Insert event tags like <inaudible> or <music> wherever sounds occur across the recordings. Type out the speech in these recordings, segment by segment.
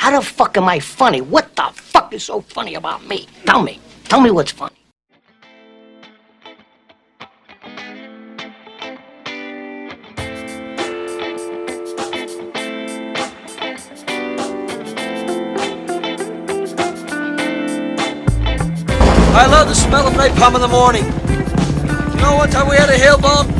How the fuck am I funny? What the fuck is so funny about me? Tell me. Tell me what's funny. I love the smell of napalm in the morning. You know one time we had a hail bomb?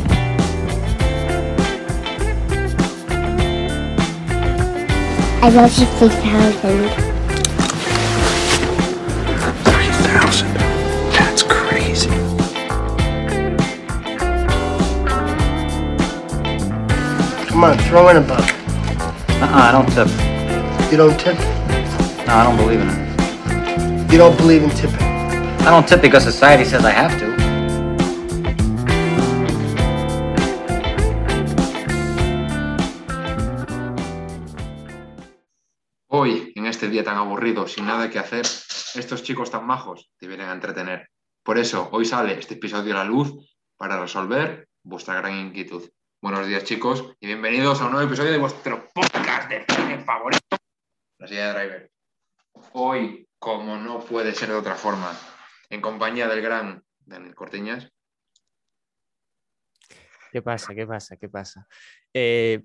I love you 3000. 30,000? That's crazy. Come on, throw in a buck. Uh-uh, I don't tip. You don't tip? No, I don't believe in it. You don't believe in tipping? I don't tip because society says I have to. Sin nada que hacer, estos chicos tan majos te vienen a entretener. Por eso, hoy sale este episodio a la luz para resolver vuestra gran inquietud. Buenos días, chicos, y bienvenidos a un nuevo episodio de vuestro podcast de cine favorito, La Silla de Driver. Hoy, como no puede ser de otra forma, en compañía del gran Daniel Corteñas. ¿Qué pasa? ¿Qué pasa? ¿Qué pasa? Eh,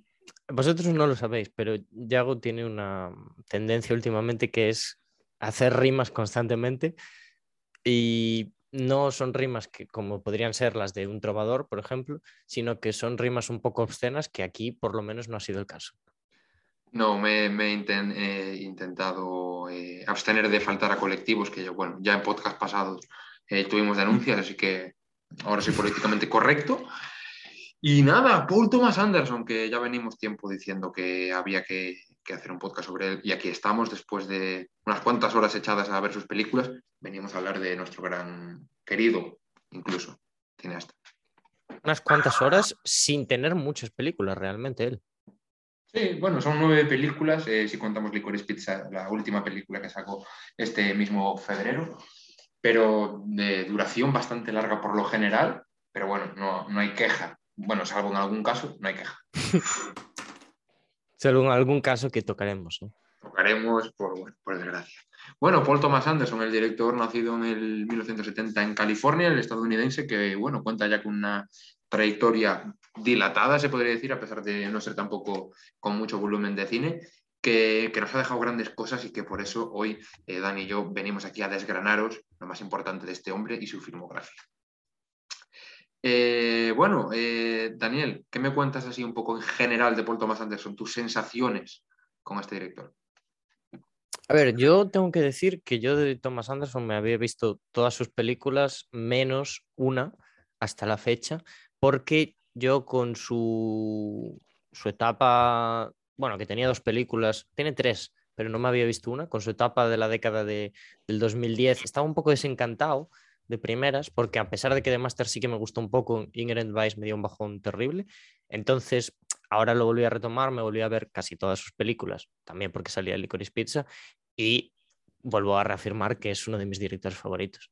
vosotros no lo sabéis, pero Yago tiene una tendencia últimamente que es hacer rimas constantemente y no son rimas que como podrían ser las de un trovador, por ejemplo, sino que son rimas un poco obscenas que aquí por lo menos no ha sido el caso. No, me, me he inten- he intentado eh, abstener de faltar a colectivos que yo, bueno, ya en podcast pasados eh, tuvimos denuncias, <laughs> así que ahora soy políticamente correcto. Y nada, Paul Thomas Anderson, que ya venimos tiempo diciendo que había que, que hacer un podcast sobre él, y aquí estamos después de unas cuantas horas echadas a ver sus películas, venimos a hablar de nuestro gran querido, incluso, cineasta. Unas cuantas horas sin tener muchas películas realmente él. Sí, bueno, son nueve películas, eh, si contamos Licorice Pizza, la última película que sacó este mismo febrero, pero de duración bastante larga por lo general, pero bueno, no, no hay queja. Bueno, salvo en algún caso, no hay queja. <laughs> Solo en algún caso que tocaremos. ¿no? Tocaremos por, bueno, por desgracia. Bueno, Paul Thomas Anderson, el director nacido en el 1970 en California, el estadounidense, que bueno, cuenta ya con una trayectoria dilatada, se podría decir, a pesar de no ser tampoco con mucho volumen de cine, que, que nos ha dejado grandes cosas y que por eso hoy eh, Dan y yo venimos aquí a desgranaros lo más importante de este hombre y su filmografía. Eh, bueno, eh, Daniel, ¿qué me cuentas así un poco en general de Paul Thomas Anderson, tus sensaciones con este director? A ver, yo tengo que decir que yo de Thomas Anderson me había visto todas sus películas menos una hasta la fecha, porque yo con su, su etapa, bueno, que tenía dos películas, tiene tres, pero no me había visto una, con su etapa de la década de, del 2010, estaba un poco desencantado de primeras, porque a pesar de que de Master sí que me gustó un poco, Inherent Vice me dio un bajón terrible. Entonces, ahora lo volví a retomar, me volví a ver casi todas sus películas, también porque salía Licorice Pizza, y vuelvo a reafirmar que es uno de mis directores favoritos.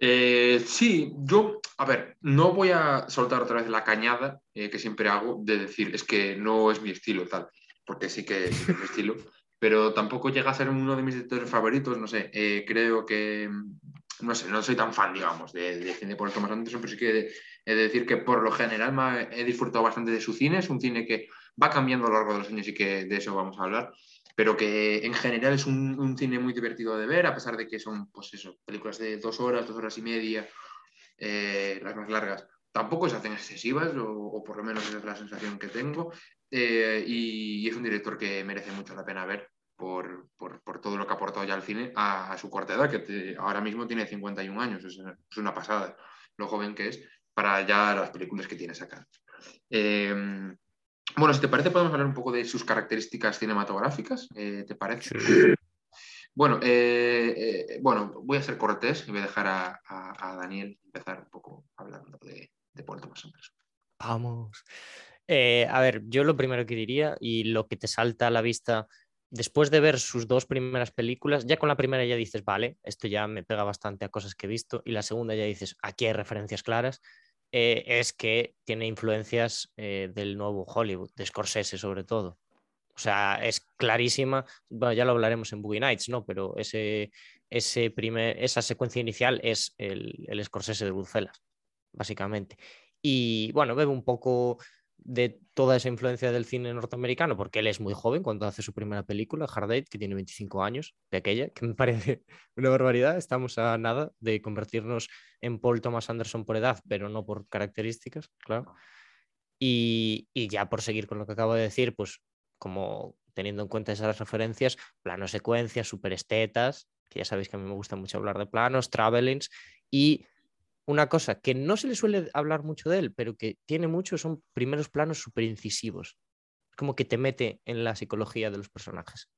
Eh, sí, yo, a ver, no voy a soltar otra vez la cañada eh, que siempre hago de decir es que no es mi estilo tal, porque sí que, sí que es mi estilo, pero tampoco llega a ser uno de mis directores favoritos, no sé, eh, creo que, no sé, no soy tan fan, digamos, de, de cine por Thomas Anderson, pero sí que he de decir que por lo general me he disfrutado bastante de su cine, es un cine que va cambiando a lo largo de los años y que de eso vamos a hablar, pero que en general es un, un, cine muy divertido de ver, a pesar de que son, pues eso, películas de dos horas, dos horas y media, eh, las más largas. Tampoco se hacen excesivas, o, o, por lo menos esa es la sensación que tengo, eh, y, y, es un director que merece mucho la pena ver por, por, por todo lo que ha aportado ya al cine a, a su corta edad, que te, ahora mismo tiene 51 años, es, es, una pasada lo joven que es para ya las películas que tiene sacadas. Eh, bueno, si te parece, podemos hablar un poco de sus características cinematográficas. Eh, ¿Te parece? Sí. Bueno, bueno, voy a ser cortés y voy a dejar a, a, a Daniel empezar un poco hablando de, de Paul Thomas Anderson. Vamos. Eh, a ver, yo lo primero que diría y lo que te salta a la vista después de ver sus dos primeras películas, ya con la primera ya dices, vale, esto ya me pega bastante a cosas que he visto, y la segunda ya dices, aquí hay referencias claras, eh, es que tiene influencias eh, del nuevo Hollywood, de Scorsese sobre todo. O sea, es clarísima, bueno, ya lo hablaremos en Boogie Nights, ¿no? Pero ese, ese primer, esa secuencia inicial es el, el Scorsese de Bruselas, básicamente. Y bueno, bebe un poco de toda esa influencia del cine norteamericano, porque él es muy joven cuando hace su primera película, Hard Eight, que tiene 25 años, de aquella, que me <laughs> parece una barbaridad. Estamos a nada de convertirnos en Paul Thomas Anderson por edad, pero no por características, claro. Y, y ya por seguir con lo que acabo de decir, pues como teniendo en cuenta esas referencias, plano secuencias, super estetas, que ya sabéis que a mí me gusta mucho hablar de planos, travelings y una cosa que no se le suele hablar mucho de él, pero que tiene mucho, son primeros planos súper incisivos. Como que te mete en la psicología de los personajes.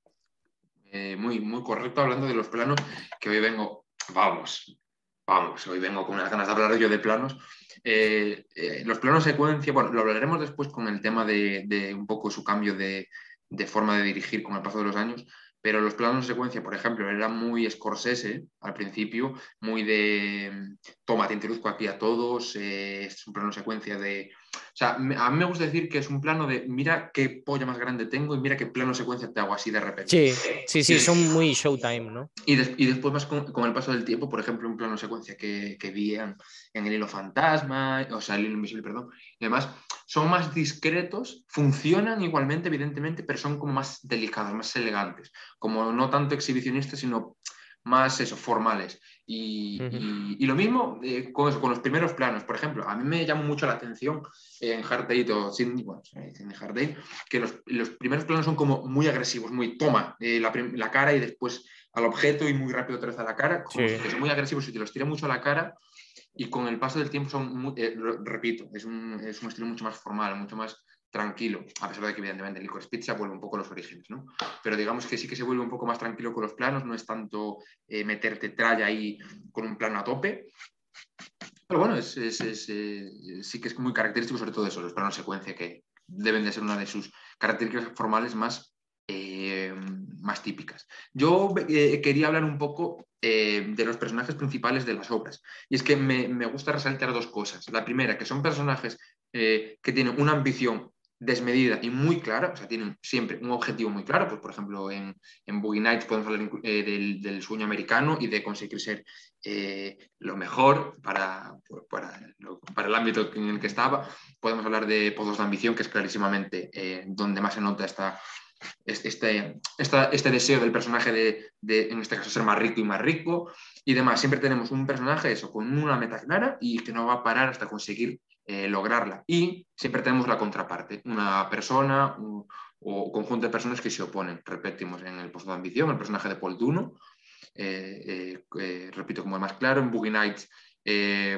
Eh, muy, muy correcto hablando de los planos, que hoy vengo, vamos, vamos, hoy vengo con unas ganas de hablar yo de planos. Eh, eh, los planos secuencia, bueno, lo hablaremos después con el tema de, de un poco su cambio de, de, forma de dirigir con el paso de los años, pero los planos de secuencia, por ejemplo, eran muy Scorsese al principio, muy de toma, te introduzco aquí a todos, eh, es un plano secuencia de... O sea, a mí me gusta decir que es un plano de mira qué polla más grande tengo y mira qué plano secuencia te hago así de repente. Sí, sí, sí, son muy showtime, ¿no? Y, des- y después más con, con el paso del tiempo, por ejemplo, un plano secuencia que, que vi en, en el hilo fantasma, o sea, el hilo invisible, perdón, y demás, son más discretos, funcionan igualmente, evidentemente, pero son como más delicados, más elegantes, como no tanto exhibicionistas, sino más eso, formales. Y, Ujú. y- y lo mismo eh, con, eso, con los primeros planos, por ejemplo, a mí me llama mucho la atención en Hard Date o Sydney, bueno, en Hard Date, que los, los primeros planos son como muy agresivos, muy toma eh, la, cara y después al objeto y muy rápido otra vez a la cara, como Sí. que son muy agresivos y te los tira mucho a la cara y con el paso del tiempo son, muy- eh, repito, es un, es un estilo mucho más formal, mucho más tranquilo, a pesar de que evidentemente el Licorice Pizza vuelve un poco los orígenes, ¿no? Pero digamos que sí que se vuelve un poco más tranquilo con los planos, no es tanto eh, meterte tralla ahí con un plano a tope. Pero bueno, es, es- eh, sí que es muy característico sobre todo eso, los planos secuencia que deben de ser una de sus características formales más, eh, más típicas. Yo quería hablar un poco de los personajes principales de las obras. Y es que me, me gusta resaltar dos cosas. La primera, que son personajes que tienen una ambición desmedida y muy clara, o sea, tienen siempre un objetivo muy claro, pues por ejemplo en, en Boogie Nights podemos hablar eh, del, del sueño americano y de conseguir ser eh, lo mejor para, para, para el ámbito en el que estaba. Podemos hablar de Pozos de Ambición, que es clarísimamente eh, donde más se nota esta, es- este, esta- este deseo del personaje de, de, en este caso, ser más rico y más rico y demás. Siempre tenemos un personaje, eso, con una meta clara y que no va a parar hasta conseguir eh, lograrla. Y siempre tenemos la contraparte, una persona o conjunto de personas que se oponen. Repetimos en el Pozo de Ambición, el personaje de Paul Duno, eh, eh, repito como el más claro, en Boogie Nights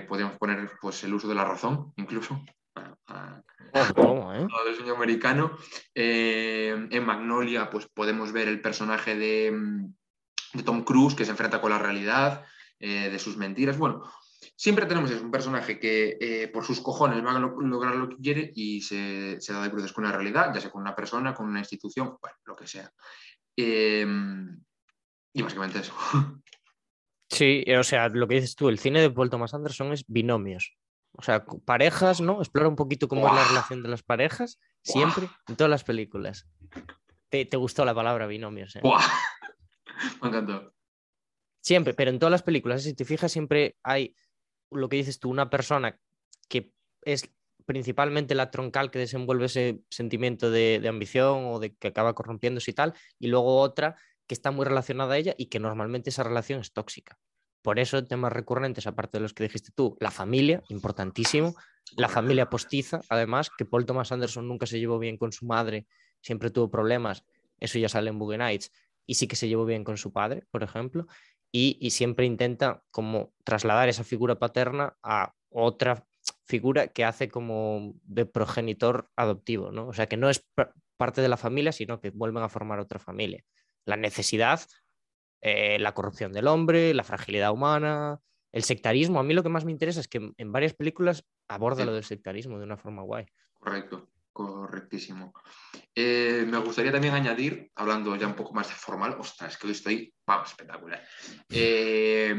podemos poner pues, el uso de la razón, incluso. para- para- toma, ¿eh? sueño americano. En Magnolia, pues podemos ver el personaje de, mm, de Tom Cruise que se enfrenta con la realidad, de sus mentiras. Bueno, siempre tenemos eso, un personaje que eh, por sus cojones va a lo- lograr lo que quiere y se, se da de bruces con la realidad, ya sea con una persona, con una institución, bueno, lo que sea. Eh, y básicamente eso. <laughs> Sí, o sea, lo que dices tú, el cine de Paul Thomas Anderson es binomios. O sea, parejas, ¿no? Explora un poquito cómo es la relación de las parejas, siempre, en todas las películas. Te, te gustó la palabra binomios, ¿eh? <laughs> Me encantó. Siempre, pero en todas las películas, si te fijas, siempre hay lo que dices tú, una persona que es principalmente la troncal que desenvuelve ese sentimiento de, ambición o de que acaba corrompiéndose y tal, y luego otra que está muy relacionada a ella y que normalmente esa relación es tóxica. Por eso, temas recurrentes, aparte de los que dijiste tú, la familia, importantísimo, la familia postiza, además, que Paul Thomas Anderson nunca se llevó bien con su madre, siempre tuvo problemas, eso ya sale en Boogie y sí que se llevó bien con su padre, por ejemplo, y, y siempre intenta como trasladar esa figura paterna a otra figura que hace como de progenitor adoptivo, ¿no? O sea, que no es pa- parte de la familia, sino que vuelven a formar otra familia. La necesidad, eh, la corrupción del hombre, la fragilidad humana, el sectarismo. A mí lo que más me interesa es que en- en varias películas aborda Sí. lo del sectarismo de una forma guay. Correcto, correctísimo. Eh, me gustaría también añadir, hablando ya un poco más de formal, ostras, que hoy estoy, espectacular, Eh,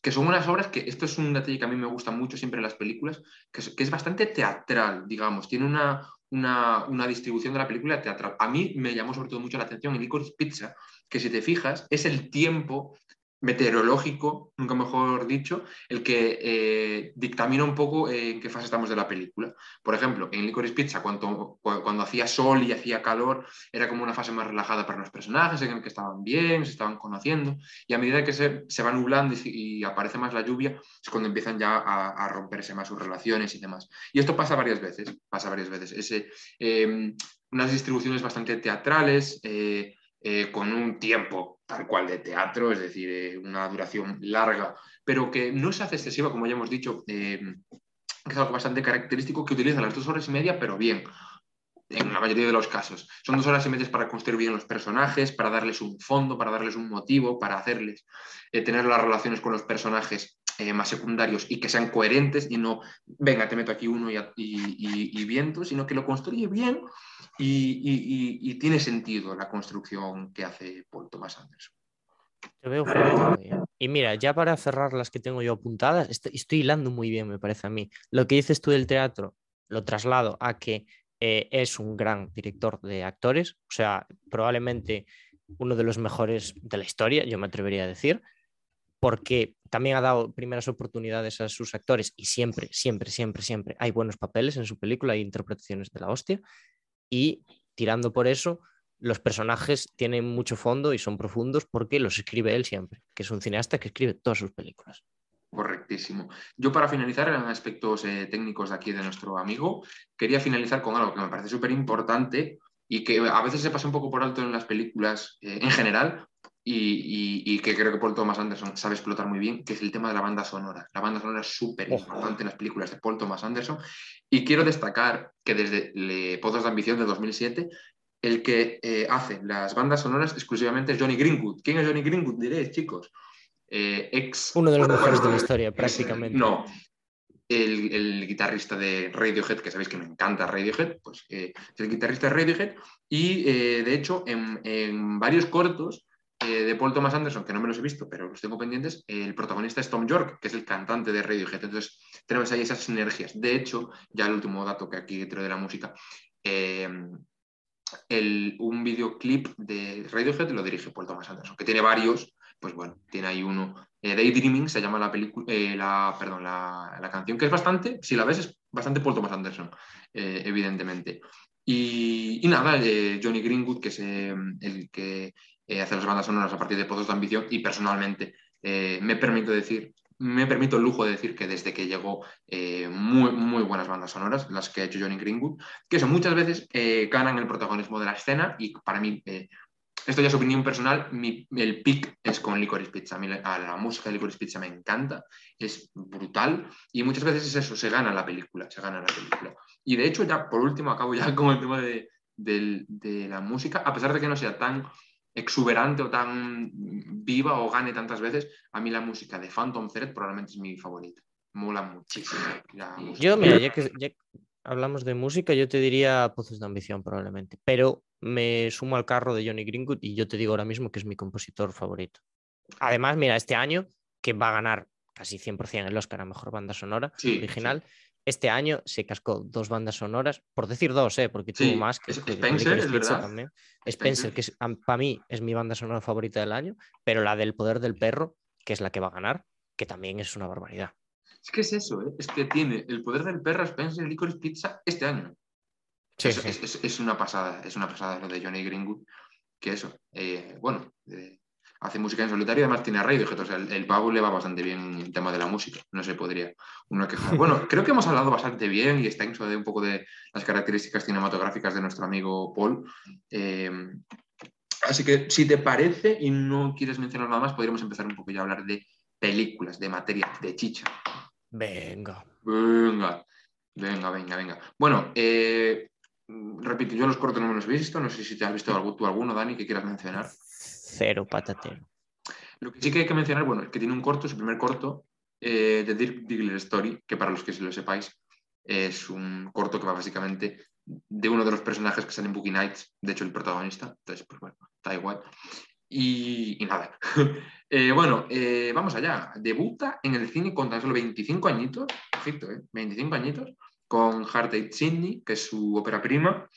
que son unas obras que, esto es un detalle que a mí me gusta mucho siempre en las películas, que es, que es bastante teatral, digamos, tiene una, una, una distribución de la película teatral. A mí me llamó sobre todo mucho la atención en Licorice Pizza, que si te fijas, es el tiempo meteorológico, nunca mejor dicho, el que eh, dictamina un poco eh, en qué fase estamos de la película. Por ejemplo, en Licorice Pizza, cuando, hacía sol y hacía calor, era como una fase más relajada para los personajes, en el que estaban bien, se estaban conociendo, y a medida que se, va nublando y, aparece más la lluvia, es cuando empiezan ya a, romperse más sus relaciones y demás. Y esto pasa varias veces, pasa varias veces. Ese, eh, unas distribuciones bastante teatrales, eh, con un tiempo tal cual de teatro, es decir, eh, una duración larga, pero que no se hace excesiva, como ya hemos dicho, eh, es algo bastante característico, que utiliza las dos horas y media, pero bien, en la mayoría de los casos. Son dos horas y media para construir bien los personajes, para darles un fondo, para darles un motivo, para hacerles eh, tener las relaciones con los personajes eh, más secundarios y que sean coherentes y no, venga, te meto aquí uno y, viento, sino que lo construye bien y, tiene sentido la construcción que hace Paul Thomas Anderson. Te veo Y mira, ya para cerrar las que tengo yo apuntadas, estoy, estoy hilando muy bien, me parece a mí. Lo que dices tú del teatro, lo traslado a que eh, es un gran director de actores, o sea, probablemente uno de los mejores de la historia, yo me atrevería a decir, porque también ha dado primeras oportunidades a sus actores y siempre, siempre, siempre, siempre hay buenos papeles en su película, hay interpretaciones de la hostia, y tirando por eso, los personajes tienen mucho fondo y son profundos porque los escribe él siempre, que es un cineasta que escribe todas sus películas. Correctísimo. Yo para finalizar en aspectos eh, técnicos de aquí de nuestro amigo, quería finalizar con algo que me parece súper importante y que a veces se pasa un poco por alto en las películas eh, en general y, y, y, que creo que Paul Thomas Anderson sabe explotar muy bien, que es el tema de la banda sonora. La banda sonora es súper importante en las películas de Paul Thomas Anderson y quiero destacar que desde Le Pozos de Ambición de 2007 el que eh, hace las bandas sonoras exclusivamente es Johnny Greenwood. ¿Quién es Johnny Greenwood? Diréis, chicos. Eh, ex... Uno de los mejores de la historia, prácticamente. No, el, el, guitarrista de Radiohead, que sabéis que me encanta Radiohead, pues eh, es el guitarrista de Radiohead y eh, de hecho en, en, varios cortos eh, de Paul Thomas Anderson, que no me los he visto, pero los tengo pendientes, el protagonista es Tom York, que es el cantante de Radiohead. Entonces tenemos ahí esas sinergias. De hecho, ya el último dato que aquí dentro de la música, el, un videoclip de Radiohead lo dirige Paul Thomas Anderson, que tiene varios, pues bueno, tiene ahí uno. Eh, Daydreaming se llama la película, eh, la, perdón, la, la, canción, que es bastante, si la ves, es bastante Paul Thomas Anderson, eh, evidentemente. Y, nada, eh, Johnny Greenwood, que es el que hace las bandas sonoras a partir de Pozos de Ambición, y personalmente me permito decir me permito el lujo de decir que desde que llegó, eh, muy, muy buenas bandas sonoras, las que ha hecho Johnny Greenwood, que eso muchas veces eh, ganan el protagonismo de la escena y para mí, eh, esto ya es opinión personal, mi, el pick es con Licorice Pizza. A mí la, la, música de Licorice Pizza me encanta, es brutal y muchas veces es eso, se gana la película, se gana la película. Y de hecho, ya por último, acabo ya <laughs> con el tema de, de, de la música, a pesar de que no sea tan exuberante o tan viva o gane tantas veces, a mí la música de Phantom Thread probablemente es mi favorita. Mola muchísimo. yo, mira, ya que, ya hablamos de música, yo te diría Pozos de Ambición probablemente, pero me sumo al carro de Johnny Greenwood y yo te digo ahora mismo que es mi compositor favorito. Además, mira, este año que va a ganar casi 100% el Oscar a Mejor Banda Sonora sí, original, sí. Este año se cascó dos bandas sonoras, por decir dos, ¿eh? porque tuvo sí, más que, Spencer, es verdad. también. Spencer, Spencer, que es, para mí es mi banda sonora favorita del año, pero la del Poder del Perro, que es la que va a ganar, que también es una barbaridad. Es que es eso, ¿eh? es que tiene el Poder del Perro, Spencer, Licorice Pizza este año. Sí, es, sí. Es, es, una pasada, es una pasada lo de Johnny Greenwood, que eso, eh, bueno, eh, hace música en solitario y además tiene a Radiohead, o sea, el, el, pavo le va bastante bien en el tema de la música, no se podría uno quejar. Bueno, <laughs> creo que hemos hablado bastante bien y extenso de un poco de las características cinematográficas de nuestro amigo Paul. Eh, así que si te parece y no quieres mencionar nada más, podríamos empezar un poco ya a hablar de películas, de materia, de chicha. Venga. Venga, venga, venga, venga. Bueno, eh, repito, yo los cortos no me los he visto, no sé si te has visto tú alguno, Dani, que quieras mencionar cero patatero. Lo que sí que hay que mencionar, bueno, es que tiene un corto, su primer corto, eh, de Dirk Diggler Story, que para los que se lo sepáis, es un corto que va básicamente de uno de los personajes que sale en Boogie Nights, de hecho el protagonista, entonces, pues bueno, está igual. Y, nada. <laughs> eh, bueno, eh, vamos allá. Debuta en el cine con tan solo 25 añitos, perfecto, ¿eh? 25 añitos, con Heart Sydney, que es su ópera prima.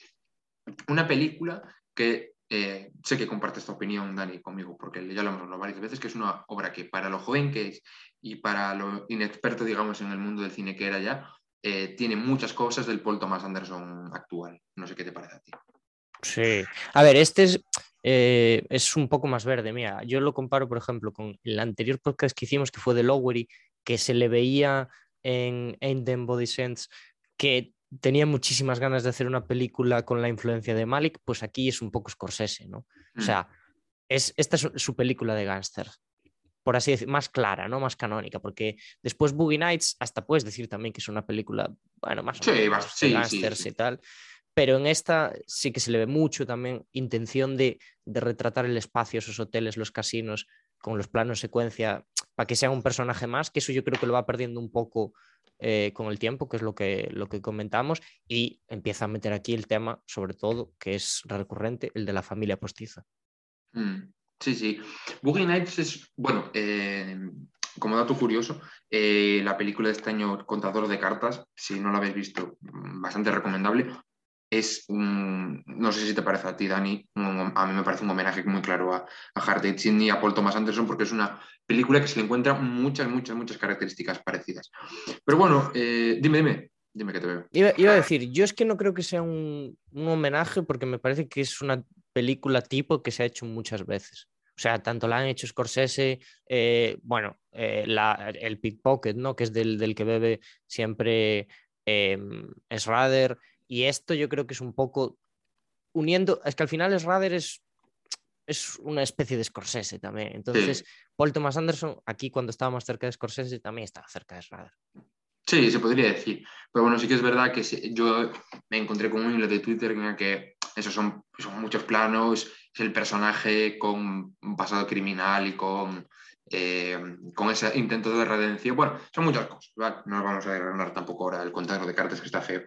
Una película que eh, sé que comparte esta opinión, Dani, conmigo, porque ya lo hemos hablado varias veces, que es una obra que para lo joven que es y para lo inexperto, digamos, en el mundo del cine que era ya, eh, tiene muchas cosas del Paul Thomas Anderson actual. No sé qué te parece a ti. Sí. A ver, este es, eh, es un poco más verde. Mira, yo lo comparo, por ejemplo, con el anterior podcast que hicimos, que fue de Lowery, que se le veía en Ain't Them Body Sense que tenía muchísimas ganas de hacer una película con la influencia de Malik, pues aquí es un poco Scorsese, ¿no? O Mm. sea, es, esta es su- película de gángster, por así decir, más clara, ¿no? Más canónica, porque después Boogie Nights hasta puedes decir también que es una película, bueno, más o Sí, menos de gángsters sí. y tal. Pero en esta sí que se le ve mucho también intención de, de retratar el espacio, esos hoteles, los casinos, con los planos secuencia, para que sea un personaje más, que eso yo creo que lo va perdiendo un poco eh, con el tiempo, que es lo que, lo que comentamos, y empieza a meter aquí el tema, sobre todo, que es recurrente, el de la familia postiza. Mm, Sí, sí. Boogie Nights es, bueno, eh, como dato curioso, eh, la película de este año, Contador de Cartas, si no la habéis visto, mm, bastante recomendable. Es un, no sé si te parece a ti, Dani, a mí me parece un homenaje muy claro a, a Sydney y a Paul Thomas Anderson, porque es una película que se le encuentra muchas, muchas, muchas características parecidas. Pero bueno, eh, dime, dime, dime que te iba a decir, yo es que no creo que sea un, un homenaje porque me parece que es una película tipo que se ha hecho muchas veces. O sea, tanto la han hecho Scorsese, eh, bueno, eh, la- el pickpocket, ¿no? Que es del, del que bebe siempre eh, Schrader. Y esto yo creo que es un poco uniendo, es que al final Schrader es, es una especie de Scorsese también. Entonces, Paul Thomas Anderson, aquí cuando estaba más cerca de Scorsese, también estaba cerca de Schrader. Sí, se podría decir. Pero bueno, sí que es verdad que yo me encontré con un hilo de Twitter en el que esos son, son muchos planos, es el personaje con un pasado criminal y con, eh, con ese intento de redención. Bueno, son muchas cosas, ¿vale? No vamos a desgranar tampoco ahora el contador de cartas que está feo.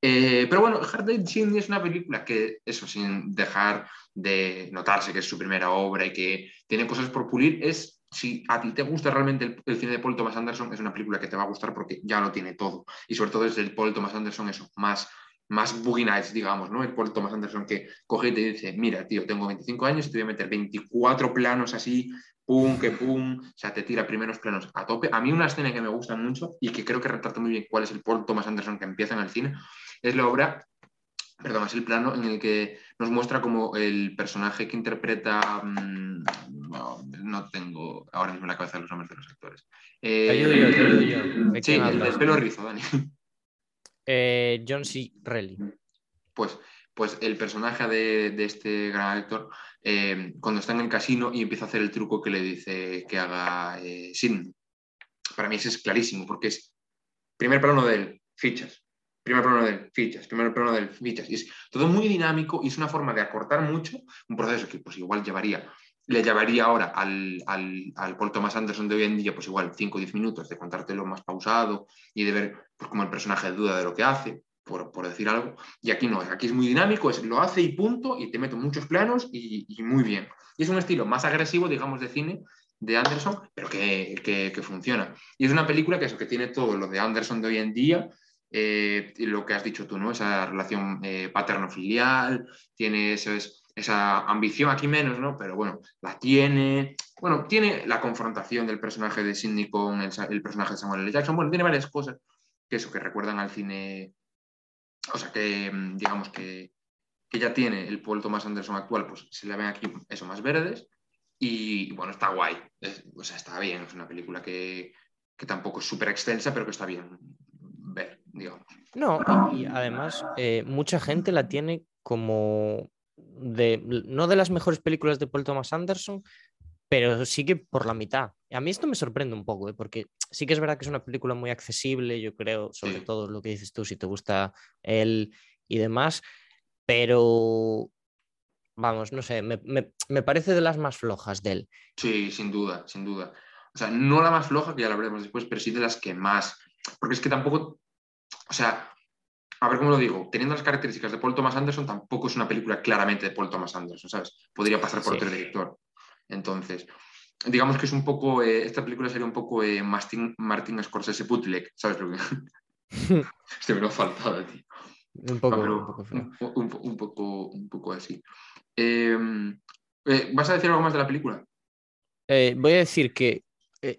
Eh, pero bueno, Hard Sydney es una película que, eso, sin dejar de notarse que es su primera obra y que tiene cosas por pulir, es si a ti te gusta realmente el, el cine de Paul Thomas Anderson, es una película que te va a gustar porque ya lo tiene todo. Y sobre todo es el Paul Thomas Anderson, eso, más, más Boogie Nights, digamos, ¿no? El Paul Thomas Anderson que coge y te dice, mira, tío, tengo 25 años y te voy a meter 24 planos así, pum, que pum, o sea, te tira primeros planos a tope. A mí una escena que me gusta mucho y que creo que retrata muy bien cuál es el Paul Thomas Anderson que empieza en el cine, es la obra perdón, es el plano en el que nos muestra como el personaje que interpreta. mmm, no, no, tengo ahora mismo en la cabeza los nombres de los actores. Eh, te ayudo yo, te ayudo yo. ¿De sí, el del pelo rizo, Dani. Eh, John C. Reilly. Pues, pues el personaje de, de este gran actor, eh, cuando está en el casino y empieza a hacer el truco que le dice que haga eh. Para mí ese es clarísimo, porque es primer plano de él, fichas, primer plano de fichas, primer plano de fichas. Y es todo muy dinámico y es una forma de acortar mucho un proceso que pues igual llevaría, le llevaría ahora al, al, al Paul Thomas Anderson de hoy en día, pues igual 5 o 10 minutos de contártelo más pausado y de ver pues, cómo el personaje duda de lo que hace, por, por, decir algo. Y aquí no, aquí es muy dinámico, es, lo hace y punto, y te meto muchos planos y, y muy bien. Y es un estilo más agresivo, digamos, de cine de Anderson, pero que, que, que, funciona. Y es una película que, eso, que tiene todo lo de Anderson de hoy en día, eh, lo que has dicho tú, ¿no? Esa relación eh, paterno-filial, tiene eso es, esa ambición aquí menos, ¿no? Pero bueno, la tiene. Bueno, tiene la confrontación del personaje de Sidney con el, personaje de Samuel L. Jackson. Bueno, tiene varias cosas que eso, que recuerdan al cine. O sea, que digamos que, que ya tiene el Paul Thomas Anderson actual, pues se le ven aquí eso más verdes. Y bueno, está guay. O sea, está bien. Es una película que, que tampoco es súper extensa, pero que está bien ver, digamos. No, y, y además, eh, mucha gente la tiene como de, no de las mejores películas de Paul Thomas Anderson, pero sí que por la mitad. A mí esto me sorprende un poco, ¿eh? porque sí que es verdad que es una película muy accesible, yo creo, sobre todo lo que dices tú, si te gusta él y demás, pero vamos, no sé, me, me, me, parece de las más flojas de él. Sí, sin duda, sin duda. O sea, no la más floja, que ya la veremos después, pero sí de las que más. Porque es que tampoco, o sea, a ver cómo lo digo, teniendo las características de Paul Thomas Anderson, tampoco es una película claramente de Paul Thomas Anderson, ¿sabes? Podría pasar por sí. otro director. Entonces, digamos que es un poco, eh, esta película sería un poco eh, Martin, Martin Scorsese Bootleg, ¿sabes lo que? <laughs> Este me lo ha faltado, tío. Un poco, un poco feo. un, un- un poco, un poco así. Eh, eh, ¿Vas a decir algo más de la película? Eh, voy a decir que,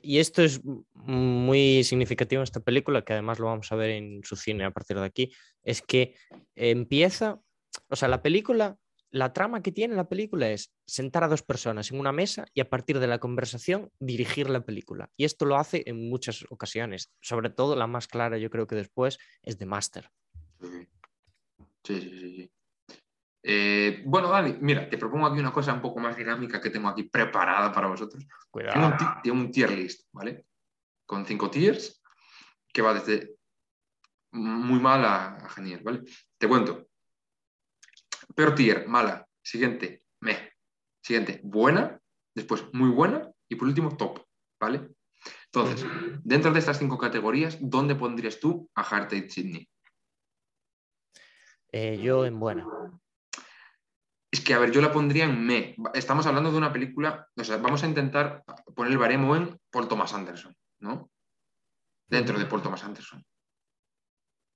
y esto es muy significativo en esta película, que además lo vamos a ver en su cine a partir de aquí, es que empieza, o sea, la película, la trama que tiene la película es sentar a dos personas en una mesa y a partir de la conversación dirigir la película. Y esto lo hace en muchas ocasiones, sobre todo la más clara yo creo que después es The Master. Sí. sí, sí. Eh, bueno, Dani, mira, te propongo aquí una cosa un poco más dinámica que tengo aquí preparada para vosotros. Tengo Cuidado. un, tengo un tier list, ¿vale? Con cinco tiers, que va desde muy mala a genial, ¿vale? Te cuento. Peor tier, mala. Siguiente, me. Siguiente, buena. Después, muy buena. Y por último, top, ¿vale? Entonces, dentro de estas cinco categorías, ¿dónde pondrías tú a Eight Sydney? Eh, yo en buena. Es que, a ver, yo la pondría en me. Estamos hablando de una película, o sea, vamos a intentar poner el baremo en Paul Thomas Anderson, ¿no? Dentro de Paul Thomas Anderson.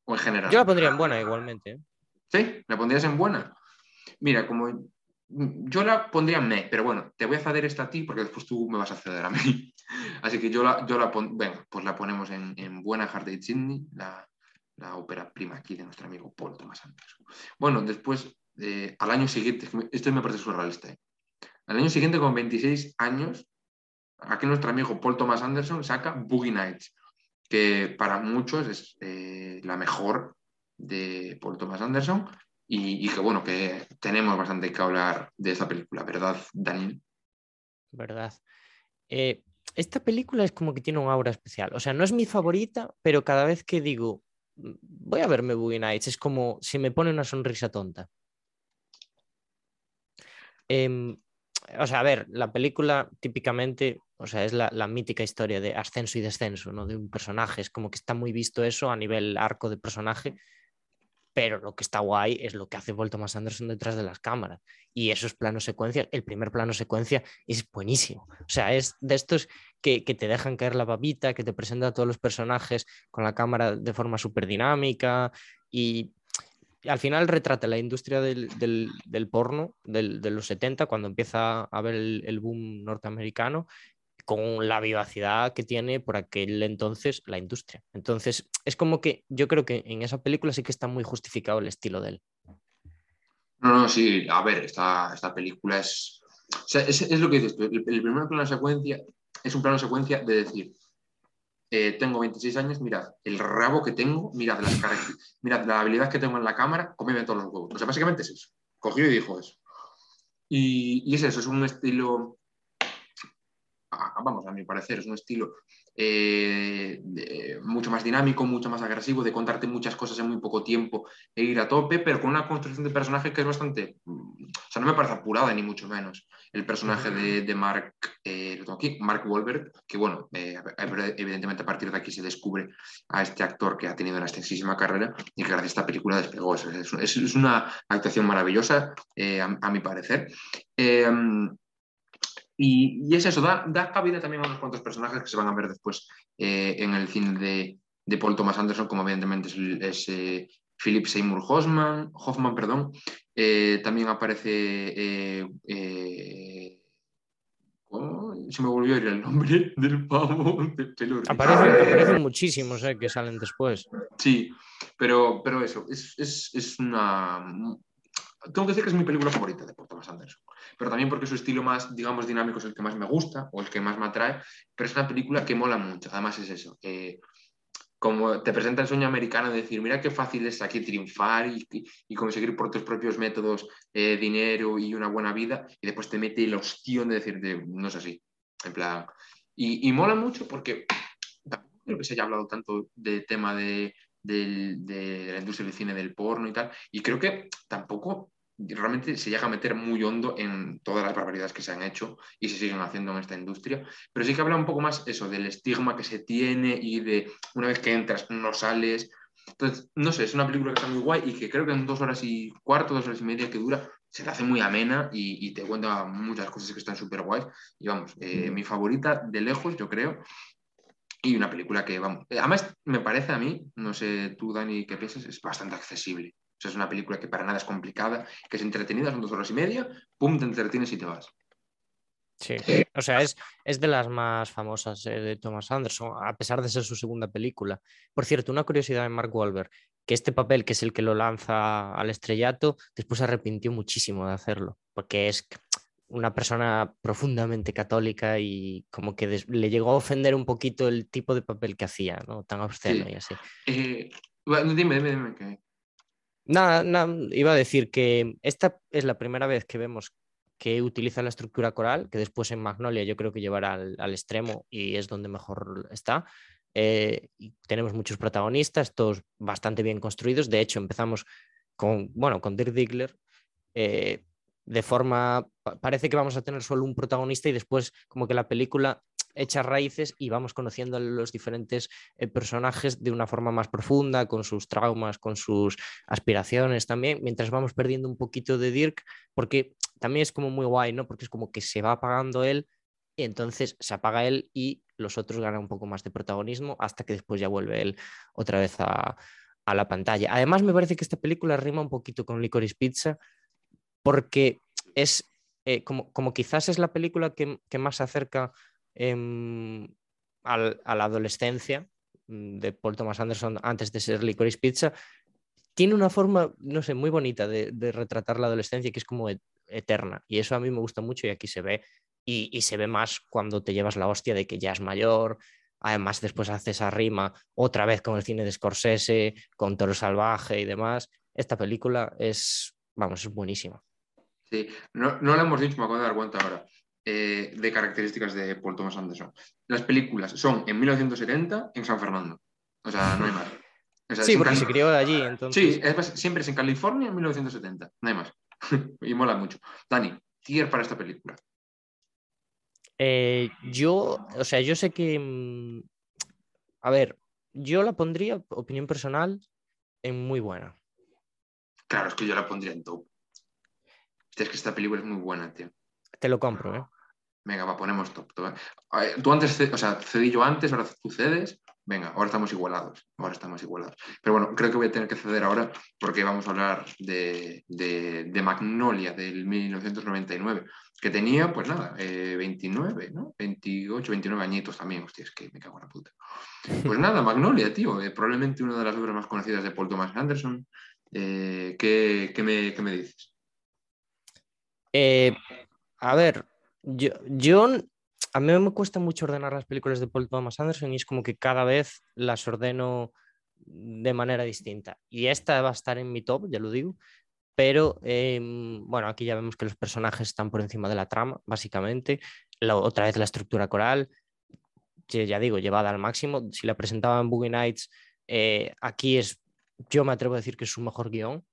O en general. Yo la pondría en buena igualmente. ¿eh? ¿Sí? ¿La pondrías en buena? Mira, como yo la pondría en me, pero bueno, te voy a ceder esta a ti porque después tú me vas a ceder a mí. <laughs> Así que yo la, yo la pon... Venga, pues la ponemos en, en buena Hard Eight Sydney, la, la ópera prima aquí de nuestro amigo Paul Thomas Anderson. Bueno, después, eh, al año siguiente, esto me parece surrealista. ¿eh? Al año siguiente, con 26 años, aquí nuestro amigo Paul Thomas Anderson saca Boogie Nights, que para muchos es eh, la mejor de Paul Thomas Anderson y, y que bueno, que tenemos bastante que hablar de esta película, ¿verdad, Daniel? ¿verdad? Eh, esta película es como que tiene un aura especial. O sea, no es mi favorita, pero cada vez que digo, "Mm, voy a verme Boogie Nights, es como si me pone una sonrisa tonta. Em, o sea, a ver, la película típicamente, o sea, es la, mítica historia de ascenso y descenso, ¿no? De un personaje. Es como que está muy visto eso a nivel arco de personaje, pero lo que está guay es lo que hace Paul Thomas Anderson detrás de las cámaras. Y esos planos secuencia, el primer plano secuencia es buenísimo. O sea, es de estos que, que te dejan caer la babita, que te presentan a todos los personajes con la cámara de forma súper dinámica y al final retrata la industria del, del- porno del- de los 70, cuando empieza a haber el, boom norteamericano, con la vivacidad que tiene por aquel entonces la industria. Entonces, es como que yo creo que en esa película sí que está muy justificado el estilo de él. No, no, sí, a ver, esta, esta película es, o sea, es, lo que dices, el, el primer plano de secuencia es un plano de secuencia de decir, eh, tengo 26 años, mirad el rabo que tengo, mirad, las mirad la habilidad que tengo en la cámara, cómeme todos los huevos. O sea, básicamente es eso. Cogió y dijo eso. Y, y es eso, es un estilo, ah, vamos, a mi parecer, es un estilo eh, de- mucho más dinámico, mucho más agresivo, de contarte muchas cosas en muy poco tiempo e ir a tope, pero con una construcción de personaje que es bastante, mm, o sea, no me parece apurada ni mucho menos. El personaje de, de Mark, eh, lo tengo aquí, Mark Wahlberg, que bueno, eh, evidentemente a partir de aquí se descubre a este actor que ha tenido una extensísima carrera y que gracias a esta película despegó. Es, es- es una actuación maravillosa, eh, a, a mi parecer. Y, y es eso, da, da cabida también a unos cuantos personajes que se van a ver después eh, en el cine de, de Paul Thomas Anderson, como evidentemente es, eh, Philip Seymour Hoffman, Hoffman perdón. Eh, también aparece... se me volvió a ir el nombre <laughs> del pavo de. Aparecen, aparecen muchísimos que salen después. Sí, pero, pero eso, es, es- es una... Tengo que decir que es mi película favorita de Paul Thomas Anderson, pero también porque su estilo más, digamos, dinámico es el que más me gusta o el que más me atrae, pero es una película que mola mucho, además es eso, eh, como te presenta el sueño americano de decir, mira qué fácil es aquí triunfar y, y conseguir por tus propios métodos eh, dinero y una buena vida, y después te mete el ostión de decirte, no es así, en plan... Y, y mola mucho porque tampoco creo que se haya hablado tanto del tema de, del- de la industria del cine del porno y tal, y creo que tampoco realmente se llega a meter muy hondo en todas las barbaridades que se han hecho y se siguen haciendo en esta industria, pero sí que habla un poco más eso del estigma que se tiene y de una vez que entras no sales. Entonces, no sé, es una película que está muy guay y que creo que en dos horas y cuarto, dos horas y media que dura, se le hace muy amena y, y te cuenta muchas cosas que están súper guays. Y vamos, eh, mi favorita de lejos, yo creo. Y una película que, vamos, eh, además me parece a mí, no sé tú, Dani, qué piensas, es bastante accesible. O sea, es una película que para nada es complicada, que es entretenida, son dos horas y media, pum, te entretienes y te vas. Sí, o sea, es, es de las más famosas eh, de Thomas Anderson, a pesar de ser su segunda película. Por cierto, una curiosidad de Mark Wahlberg, que este papel, que es el que lo lanza al estrellato, después se arrepintió muchísimo de hacerlo, porque es una persona profundamente católica y como que des- le llegó a ofender un poquito el tipo de papel que hacía, ¿no? Tan obsceno Sí. y así. Eh, bueno, dime, dime, dime. Que... Nada, nada, iba a decir que esta es la primera vez que vemos que utiliza la estructura coral, que después en Magnolia yo creo que llevará al, extremo y es donde mejor está. Eh, tenemos muchos protagonistas, todos bastante bien construidos. De hecho, empezamos con, bueno, con Dirk Diggler. eh, de forma, pa- parece que vamos a tener solo un protagonista y después como que la película echa raíces y vamos conociendo a los diferentes eh, personajes de una forma más profunda, con sus traumas, con sus aspiraciones también, mientras vamos perdiendo un poquito de Dirk, porque también es como muy guay, ¿no? Porque es como que se va apagando él y entonces se apaga él y los otros ganan un poco más de protagonismo hasta que después ya vuelve él otra vez a, la pantalla. Además, me parece que esta película rima un poquito con Licorice Pizza porque es eh, como, como quizás es la película que, que más se acerca em, al- a la adolescencia mm, de Paul Thomas Anderson antes de ser Licorice Pizza, tiene una forma, no sé, muy bonita de, de retratar la adolescencia que es como et- eterna. Y eso a mí me gusta mucho y aquí se ve. Y, y se ve más cuando te llevas la hostia de que ya es mayor. Además, después hace esa rima otra vez con el cine de Scorsese, con Toro Salvaje y demás. Esta película es, vamos, es buenísima. Sí, no, no lo hemos dicho, me acabo de dar cuenta ahora, eh, de características de Paul Thomas Anderson. Las películas son en 1970 en San Fernando. O sea, no hay más. O sea, Sí, porque Cali- se crió allí, entonces. Sí, es siempre es en California en 1970, no hay más. <laughs> y mola mucho. Dani, tier para esta película. Eh, yo, o sea, yo sé que, mm, a ver, yo la pondría, opinión personal, en muy buena. Claro, es que yo la pondría en top. Es que esta película es muy buena, tío. Te lo compro, ¿eh? Venga, va, ponemos top. A ver, Tú antes, o sea, cedí yo antes, ahora tú cedes. Venga, ahora estamos igualados. Ahora estamos igualados. Pero bueno, creo que voy a tener que ceder ahora porque vamos a hablar de, de- Magnolia del 1999, que tenía, pues nada, eh, 29, ¿no? 28, 29 añitos también. Hostia, es que me cago en la puta. Pues nada, Magnolia, tío. eh, probablemente una de las obras más conocidas de Paul Thomas Anderson. Eh, ¿qué, qué me, qué me dices? Eh, a ver, yo, yo, a mí me cuesta mucho ordenar las películas de Paul Thomas Anderson y es como que cada vez las ordeno de manera distinta. Y esta va a estar en mi top, ya lo digo, pero em, bueno, aquí ya vemos que los personajes están por encima de la trama, básicamente. La, otra vez la estructura coral, ya digo, llevada al máximo. Si la presentaba en Boogie Nights, eh, aquí es, yo me atrevo a decir que es su mejor guion.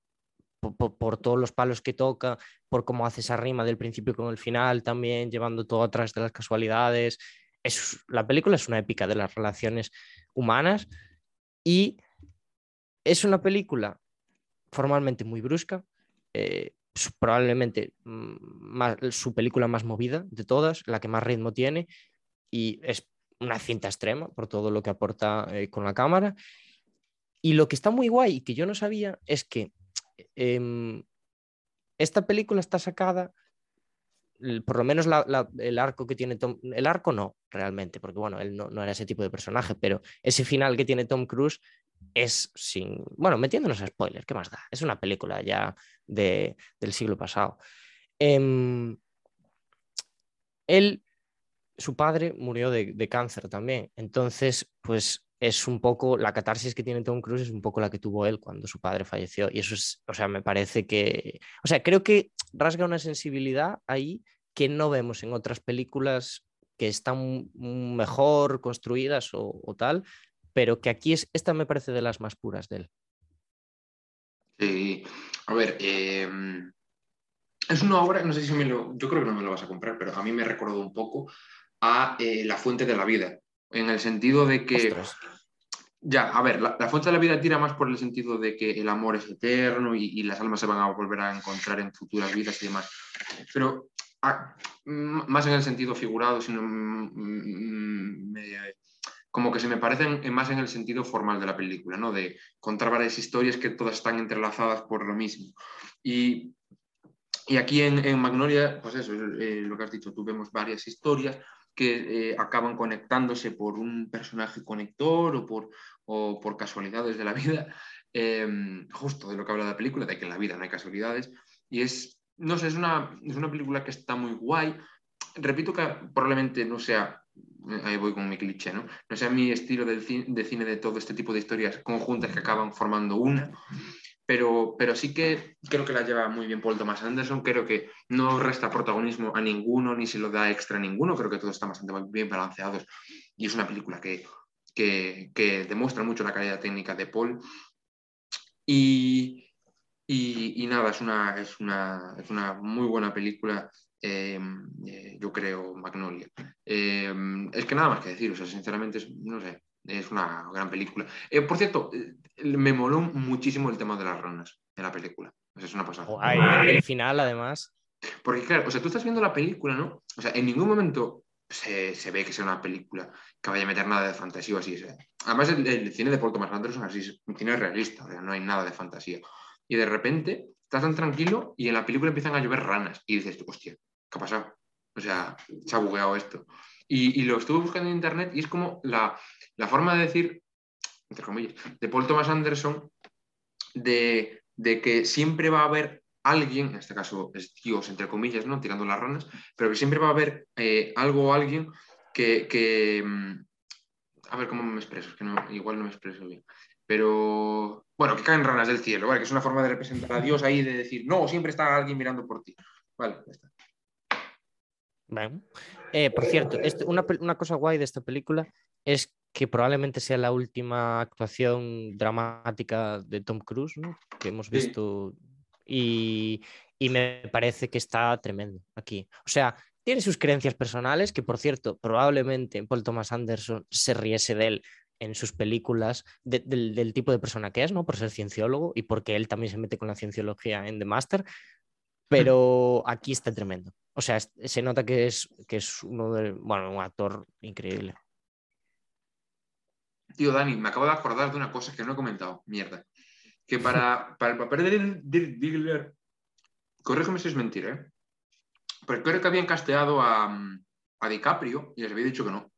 Por, todos los palos que toca, por cómo hace esa rima del principio con el final, también llevando todo atrás de las casualidades. Es, la película es una épica de las relaciones humanas y es una película formalmente muy brusca, eh, probablemente mm, su película más movida de todas, la que más ritmo tiene y es una cinta extrema por todo lo que aporta eh, con la cámara. Y lo que está muy guay y que yo no sabía es que em, esta película está sacada, por lo menos el arco que tiene Tom, el arco no, realmente, porque bueno, él no, era ese tipo de personaje, pero ese final que tiene Tom Cruise es sin, bueno, metiéndonos a spoiler, ¿qué más da? Es una película ya de- del siglo pasado. Em, él, su padre murió de cáncer también, entonces, pues es un poco la catarsis que tiene Tom Cruise es un poco la que tuvo él cuando su padre falleció y eso es, o sea, me parece que, o sea, creo que rasga una sensibilidad ahí que no vemos en otras películas que están mejor construidas o, tal, pero que aquí es, esta me parece de las más puras de él. Sí, a ver, eh, es una obra, no sé si me lo, yo creo que no me lo vas a comprar, pero a mí me recordó un poco a eh, La Fuente de la Vida, en el sentido de que, Ostras. ya, a ver, la, la Fuente de la Vida tira más por el sentido de que el amor es eterno y, y las almas se van a volver a encontrar en futuras vidas y demás, pero mm, más en el sentido figurado, sino mm, me- como que se me parecen en- más en el sentido formal de la película, ¿no? De contar varias historias que todas están entrelazadas por lo mismo. Y, y aquí en, en Magnolia, pues eso, eh, lo que has dicho, tú vemos varias historias que eh, acaban conectándose por un personaje conector o por, o por casualidades de la <laughs> vida, eh, justo de lo que habla la película, de que en la vida no hay casualidades. Y es, no sé, es una, es una película que está muy guay. Repito que probablemente no sea, ahí voy con mi cliché, ¿no? No sea mi estilo de cine de todo este tipo de historias conjuntas que acaban formando una, pero, pero sí que creo que la lleva muy bien Paul Thomas Anderson, creo que no resta protagonismo a ninguno ni se lo da extra a ninguno, creo que todos están bastante bien balanceados y es una película que, que, que demuestra mucho la calidad técnica de Paul. Y, y, y nada, es una, es, una, es una muy buena película, eh, eh, yo creo, Magnolia. Eh, es que nada más que decir, o sea, sinceramente, es, no sé, es una gran película. Eh, por cierto, eh, me moló muchísimo el tema de las ranas en la película. O sea, es una pasada. Guay, el final, además. Porque claro, o sea, tú estás viendo la película, ¿no? O sea, en ningún momento se, se ve que sea una película que vaya a meter nada de fantasía o así. Además, el, el cine de Paul Thomas Anderson así es un cine realista, o sea, no hay nada de fantasía. Y de repente estás tan tranquilo y en la película empiezan a llover ranas y dices, hostia, ¿qué ha pasado? O sea, se ha bugueado esto. Y, y lo estuve buscando en internet y es como la, la forma de decir, entre comillas, de Paul Thomas Anderson, de, de que siempre va a haber alguien, en este caso es Dios, entre comillas, ¿no? Tirando las ranas, pero que siempre va a haber eh, algo o alguien que, que, mm, A ver cómo me expreso, es que no, igual no me expreso bien. Pero, bueno, que caen ranas del cielo, ¿vale? Que es una forma de representar a Dios ahí, de decir, no, siempre está alguien mirando por ti. Vale, ya está. Bueno. Eh, por cierto, este- una, una cosa guay de esta película es que probablemente sea la última actuación dramática de Tom Cruise ¿no? que hemos visto y, y me parece que está tremendo aquí. O sea, tiene sus creencias personales, que por cierto, probablemente Paul Thomas Anderson se riese de él en sus películas de- del, del tipo de persona que es, ¿no? Por ser cienciólogo y porque él también se mete con la cienciología en The Master, pero aquí está tremendo. O sea, se nota que es, que es uno de, bueno, un actor increíble. Tío, Dani, me acabo de acordar de una cosa que no he comentado. Mierda. Que para, <laughs> para el papel de Diggler, corrígeme si es mentira, ¿eh? Pero creo que habían casteado a, a DiCaprio y les había dicho que no.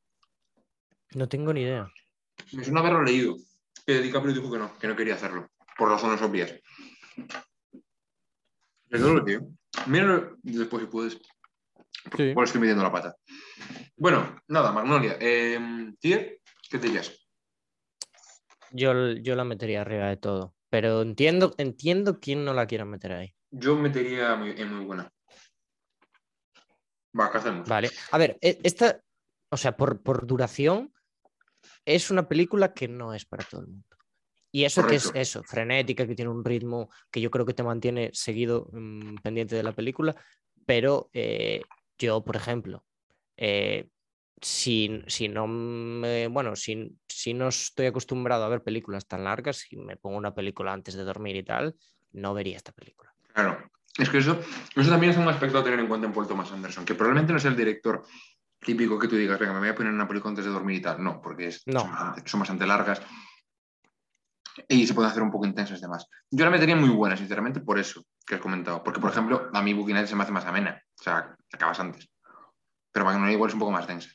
No tengo ni idea. Me suena haberlo leído. Que DiCaprio dijo que no, que no quería hacerlo. Por razones obvias. Perdón, lo tío. Míralo después si puedes. Sí. Igual estoy midiendo la pata. Bueno, nada, Magnolia. Eh, Tier, ¿qué te dirías? Yo, yo la metería arriba de todo, pero entiendo, entiendo quién no la quiera meter ahí. Yo metería muy- en muy buena. Va, ¿qué hacemos? Vale. A ver, e- esta, o sea, por, por duración, es una película que no es para todo el mundo. Y eso que es Correcto. eso, frenética, que tiene un ritmo que yo creo que te mantiene seguido, mm, pendiente de la película, pero eh, yo, por ejemplo, eh, si, si no me, bueno, si, si no estoy acostumbrado a ver películas tan largas, si me pongo una película antes de dormir y tal, no vería esta película. Claro. Es que eso, eso también es un aspecto a tener en cuenta en Paul Thomas Anderson, que probablemente no es el director típico que tú digas, venga, me voy a poner una película antes de dormir y tal. No, porque es- No. Son, son bastante largas y se pueden hacer un poco intensas y demás. Yo la metería muy buena, sinceramente, por eso que has comentado. Porque, por ejemplo, a mí Boogie Nights se me hace más amena. O sea, acabas antes. Pero Magnolia igual es un poco más densa.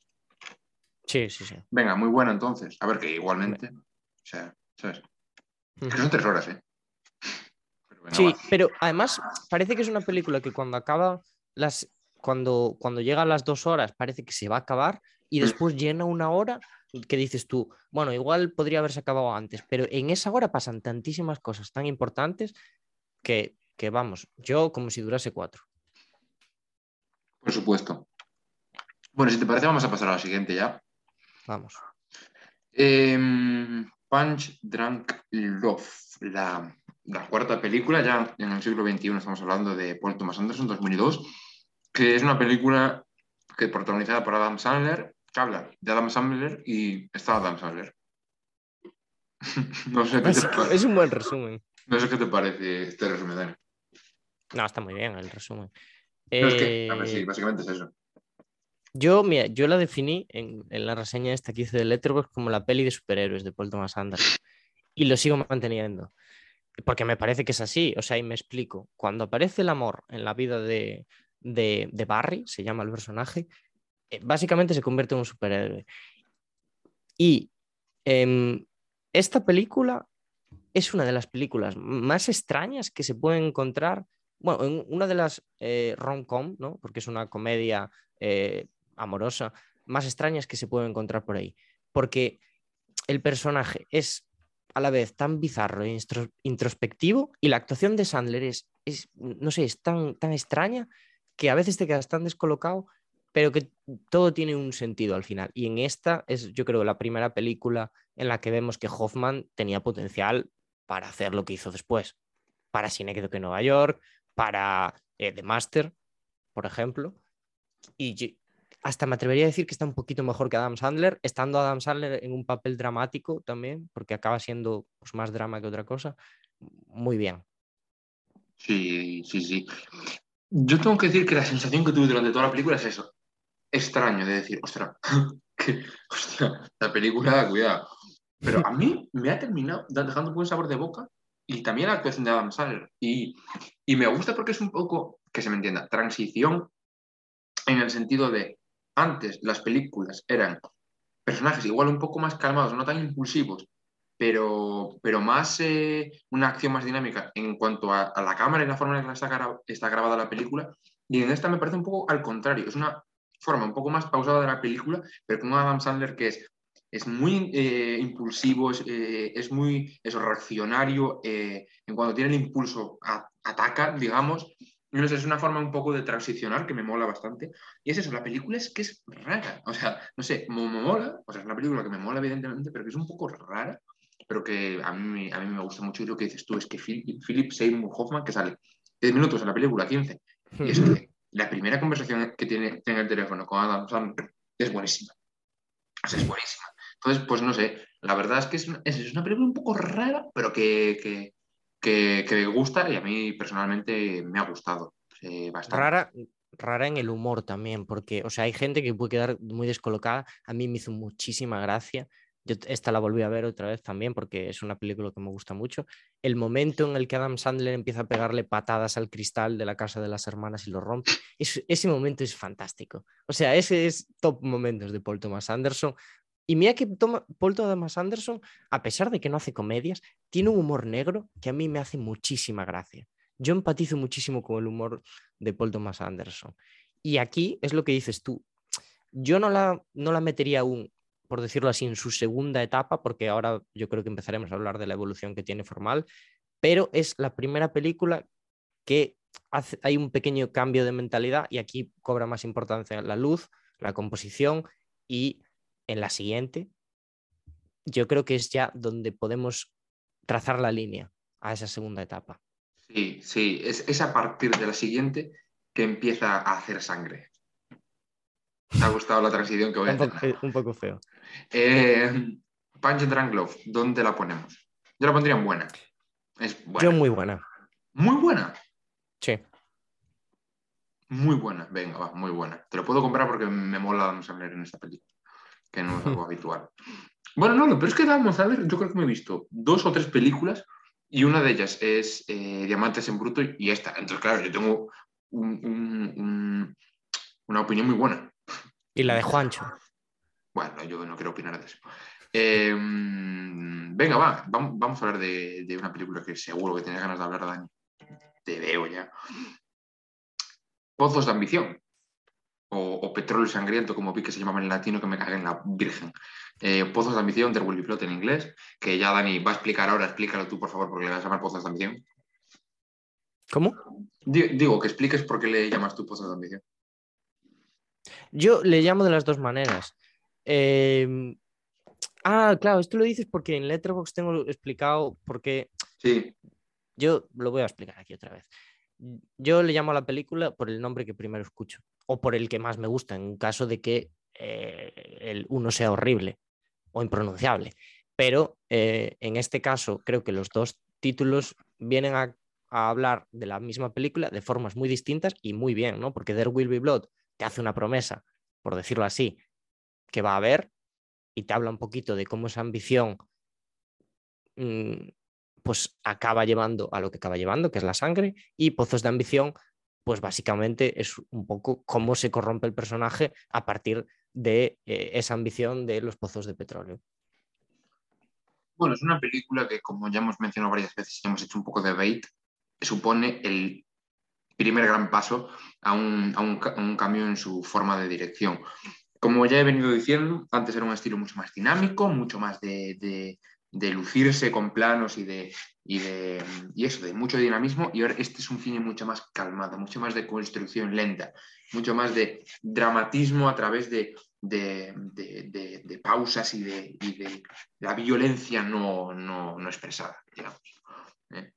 Sí, sí, sí. Venga, muy buena entonces. A ver, que igualmente. O sea, ¿sabes? Es que son tres horas, ¿eh? Pero venga, Sí, va. pero además parece que es una película que cuando acaba las. Cuando, cuando llega a las dos horas parece que se va a acabar y Mm. después llena una hora que dices tú, bueno, igual podría haberse acabado antes, pero en esa hora pasan tantísimas cosas tan importantes que, que vamos, yo como si durase cuatro. Por supuesto. Bueno, si te parece, vamos a pasar a la siguiente ya. Vamos. Em, Punch Drunk Love, la, la cuarta película, ya en el siglo XXI estamos hablando de Paul Thomas Anderson, 2002, que es una película que protagonizada por Adam Sandler, que habla de Adam Sandler y está Adam Sandler. <laughs> no, sé qué Es, te es un buen resumen. no sé qué te parece este resumen, Dani. No, está muy bien el resumen. No, es que, a ver, Eh, sí, básicamente es eso. Yo, mira, yo la definí en, en la reseña esta que hice de Letterboxd como la peli de superhéroes de Paul Thomas Anderson. Y lo sigo manteniendo. Porque me parece que es así. O sea, y me explico. Cuando aparece el amor en la vida de, de, de Barry, se llama el personaje, eh, básicamente se convierte en un superhéroe. Y em, esta película es una de las películas más extrañas que se pueden encontrar. Bueno, en una de las eh, rom-com, ¿no? Porque es una comedia eh, amorosa más extrañas que se pueden encontrar por ahí. Porque el personaje es a la vez tan bizarro e introspectivo y la actuación de Sandler es, es no sé, es tan, tan extraña que a veces te quedas tan descolocado, pero que todo tiene un sentido al final. Y en esta es, yo creo, la primera película en la que vemos que Hoffman tenía potencial para hacer lo que hizo después. Para Cinequedo en Nueva York, para eh, The Master, por ejemplo. Y hasta me atrevería a decir que está un poquito mejor que Adam Sandler, estando Adam Sandler en un papel dramático también, porque acaba siendo pues, más drama que otra cosa. Muy bien. Sí, sí, sí. Yo tengo que decir que la sensación que tuve durante toda la película es eso. Extraño de decir, ostras, <laughs> que, la película, cuidado. Pero a mí me ha terminado dejando un buen sabor de boca y también la actuación de Adam Sandler. Y, y me gusta porque es un poco, que se me entienda, transición en el sentido de antes las películas eran personajes igual un poco más calmados, no tan impulsivos, pero, pero más eh, una acción más dinámica en cuanto a, a la cámara y la forma en la que está grabada la película. Y en esta me parece un poco al contrario, es una forma un poco más pausada de la película, pero con Adam Sandler que es, es muy eh, impulsivo, es, eh, es muy es reaccionario, eh, en cuanto tiene el impulso a- ataca, digamos. No sé, es una forma un poco de transicionar que me mola bastante. Y es eso, la película es que es rara. O sea, no sé, me, me mola, o sea, es una película que me mola evidentemente, pero que es un poco rara, pero que a mí, a mí me gusta mucho. Y lo que dices tú es que Philip, Philip Seymour Hoffman, que sale 10 minutos en la película, 15, y es que la primera conversación que tiene en el teléfono con Adam Sandler es buenísima. O sea, es buenísima. Entonces, pues no sé, la verdad es que es una, es, una película un poco rara, pero que, que, que, que me gusta y a mí personalmente me ha gustado eh, bastante. Rara, rara en el humor también, porque, o sea, hay gente que puede quedar muy descolocada. A mí me hizo muchísima gracia. Yo esta la volví a ver otra vez también porque es una película que me gusta mucho. El momento en el que Adam Sandler empieza a pegarle patadas al cristal de la casa de las hermanas y lo rompe, es- ese momento es fantástico. O sea, ese es top momentos de Paul Thomas Anderson. Y mira que toma, Paul Thomas Anderson, a pesar de que no hace comedias, tiene un humor negro que a mí me hace muchísima gracia. Yo empatizo muchísimo con el humor de Paul Thomas Anderson. Y aquí es lo que dices tú. Yo no la, no la metería aún, por decirlo así, en su segunda etapa, porque ahora yo creo que empezaremos a hablar de la evolución que tiene formal, pero es la primera película que hay un pequeño cambio de mentalidad y aquí cobra más importancia la luz, la composición y en la siguiente, yo creo que es ya donde podemos trazar la línea a esa segunda etapa. Sí, sí, es a partir de la siguiente que empieza a hacer sangre. ¿Te ha gustado la transición que voy a Un poco, hacer? un poco feo. Eh, Punch and Drunk Love, ¿dónde la ponemos? Yo la pondría en buena. Es buena. Yo muy buena. Muy buena. Sí. Muy buena. Venga, va, muy buena. Te lo puedo comprar porque me mola Adam Sandler en esta película, que no es algo <laughs> habitual. Bueno, no, no, pero es que Adam Sandler yo creo que me he visto dos o tres películas y una de ellas es eh, Diamantes en Bruto y esta. Entonces, claro, yo tengo un- un- un- una opinión muy buena. Y la de Juancho. Bueno, yo no quiero opinar de eso. Eh, venga, va, vamos, a hablar de, de una película que seguro que tienes ganas de hablar, Dani. Te veo ya. Pozos de ambición. O, o petróleo sangriento, como vi que se llamaba en latino, que me cagué en la virgen. Eh, Pozos de ambición, There Will Be Blood en inglés, que ya Dani va a explicar ahora, explícalo tú, por favor, porque le vas a llamar Pozos de ambición. ¿Cómo? Di- Digo, que expliques por qué le llamas tú Pozos de ambición. Yo le llamo de las dos maneras. Eh, Ah, claro, esto lo dices porque en Letterboxd tengo explicado porque Sí, yo lo voy a explicar aquí otra vez. Yo le llamo a la película por el nombre que primero escucho o por el que más me gusta, en caso de que eh, el uno sea horrible o impronunciable. Pero eh, en este caso creo que los dos títulos vienen a, a hablar de la misma película de formas muy distintas y muy bien, ¿no? Porque There Will Be Blood hace una promesa por decirlo así, que va a haber y te habla un poquito de cómo esa ambición mm, pues acaba llevando a lo que acaba llevando, que es la sangre, y Pozos de Ambición, pues básicamente es un poco cómo se corrompe el personaje a partir de eh, esa ambición de los pozos de petróleo. Bueno, es una película que, como ya hemos mencionado varias veces y hemos hecho un poco de bait, supone el primer gran paso a un, a un ca- a un cambio en su forma de dirección. Como ya he venido diciendo, antes era un estilo mucho más dinámico, mucho más de, de- de lucirse con planos y de, y de y eso, de mucho dinamismo, y ahora este es un cine mucho más calmado, mucho más de construcción lenta, mucho más de dramatismo a través de, de, de- pausas y de, y de la violencia no, no, no expresada, digamos. ¿eh?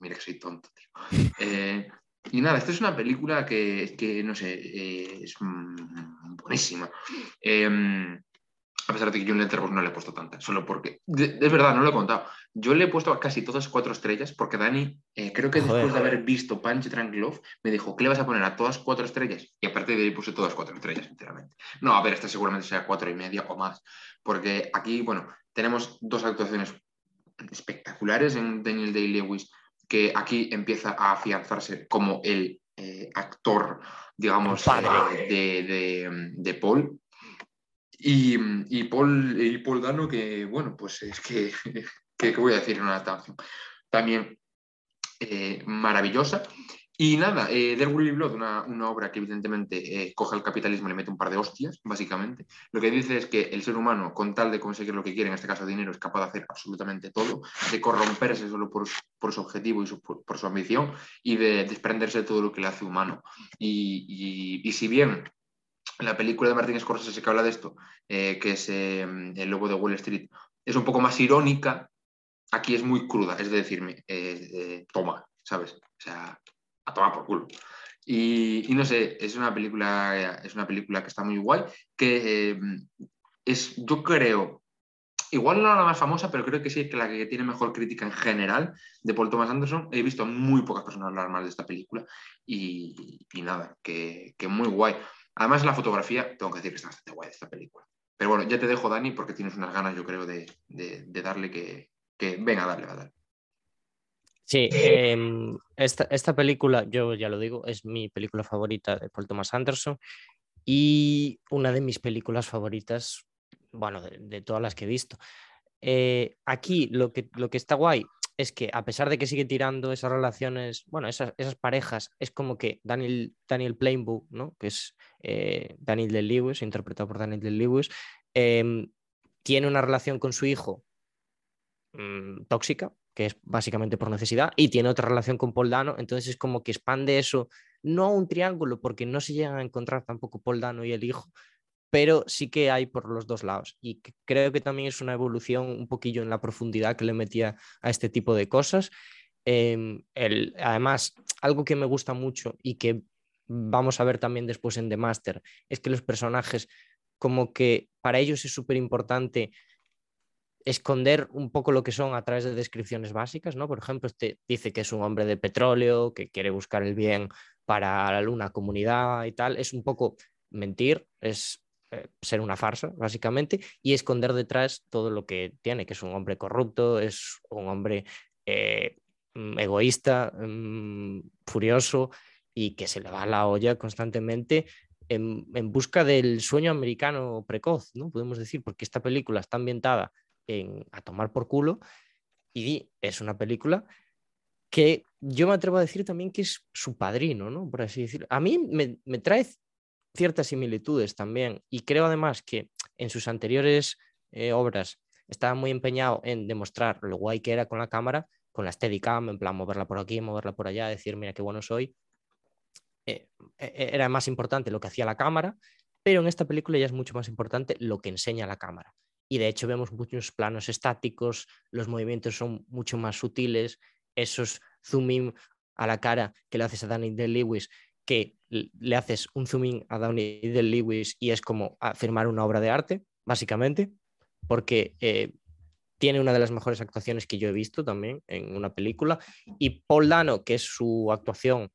Mira que soy tonto, tío. <laughs> Eh, y nada, esta es una película que, que, no sé, eh, es mm, buenísima. Eh, a pesar de que yo en Letterboxd no le he puesto tanta, solo porque, es verdad, no lo he contado. Yo le he puesto a casi todas cuatro estrellas porque Dani, eh, creo que después de haber visto Punch Drunk Love, me dijo, ¿qué le vas a poner a todas cuatro estrellas? Y a partir de ahí puse todas cuatro estrellas, enteramente. No, a ver, esta seguramente sea cuatro y media o más, porque aquí, bueno, tenemos dos actuaciones espectaculares en Daniel Day-Lewis, que aquí empieza a afianzarse como el eh, actor, digamos, eh, de, de- de Paul. Y, y Paul, y Paul Dano, que bueno, pues es que, <laughs> que, ¿qué voy a decir en una adaptación? También eh, maravillosa. Y nada, eh, There Will Blood, una, una obra que evidentemente eh, coge el capitalismo y le mete un par de hostias, básicamente. Lo que dice es que el ser humano, con tal de conseguir lo que quiere, en este caso dinero, es capaz de hacer absolutamente todo, de corromperse solo por, por su objetivo y por, su ambición y de desprenderse de todo lo que le hace humano. Y, y- si bien la película de Martin Scorsese que habla de esto, eh, que es eh, El Lobo de Wall Street, es un poco más irónica, aquí es muy cruda, es de decirme, eh, toma, ¿sabes? O sea, a tomar por culo. Y, no sé, es una película, es una película que está muy guay, que eh, es, yo creo, igual no la más famosa, pero creo que sí que la que tiene mejor crítica en general de Paul Thomas Anderson. He visto muy pocas personas hablar mal de esta película y, nada, que, muy guay. Además, la fotografía, tengo que decir que está bastante guay de esta película. Pero bueno, ya te dejo, Dani, porque tienes unas ganas, yo creo, de, de- darle que, que. Venga, dale, dale. Sí, em, esta, esta película, yo ya lo digo, es mi película favorita de Paul Thomas Anderson y una de mis películas favoritas, bueno, de, de todas las que he visto. Eh, aquí lo que, lo que está guay es que a pesar de que sigue tirando esas relaciones, bueno, esas, esas parejas, es como que Daniel, Daniel Plainview, ¿no? que es eh, Daniel de Lewis, interpretado por Daniel de Lewis, em, tiene una relación con su hijo mm, tóxica, que es básicamente por necesidad, y tiene otra relación con Paul Dano, entonces es como que expande eso, no a un triángulo, porque no se llegan a encontrar tampoco Paul Dano y el hijo, pero sí que hay por los dos lados. Y creo que también es una evolución un poquillo en la profundidad que le metía a este tipo de cosas. Em, el- además, algo que me gusta mucho y que vamos a ver también después en The Master, es que los personajes, como que para ellos es súper importante esconder un poco lo que son a través de descripciones básicas, ¿no? Por ejemplo, este dice que es un hombre de petróleo, que quiere buscar el bien para una comunidad y tal. Es un poco mentir, es eh, ser una farsa, básicamente, y esconder detrás todo lo que tiene, que es un hombre corrupto, es un hombre eh, mm, egoísta, mm, furioso y que se le va la olla constantemente en, en busca del sueño americano precoz, ¿no? Podemos decir, porque esta película está ambientada en A tomar por culo y es una película que yo me atrevo a decir también que es su padrino, ¿no? Por así decirlo. A mí me, me trae ciertas similitudes también y creo además que en sus anteriores eh, obras estaba muy empeñado en demostrar lo guay que era con la cámara, con la Steadicam, en plan moverla por aquí, moverla por allá, decir, mira qué bueno soy. Eh, eh, era más importante lo que hacía la cámara, pero en esta película ya es mucho más importante lo que enseña la cámara. Y de hecho vemos muchos planos estáticos, los movimientos son mucho más sutiles, esos zoom in a la cara que le haces a Danny de Lewis, que le haces un zoom in a Danny de Lewis y es como firmar una obra de arte, básicamente, porque eh, tiene una de las mejores actuaciones que yo he visto también en una película. Y Paul Dano, que es su actuación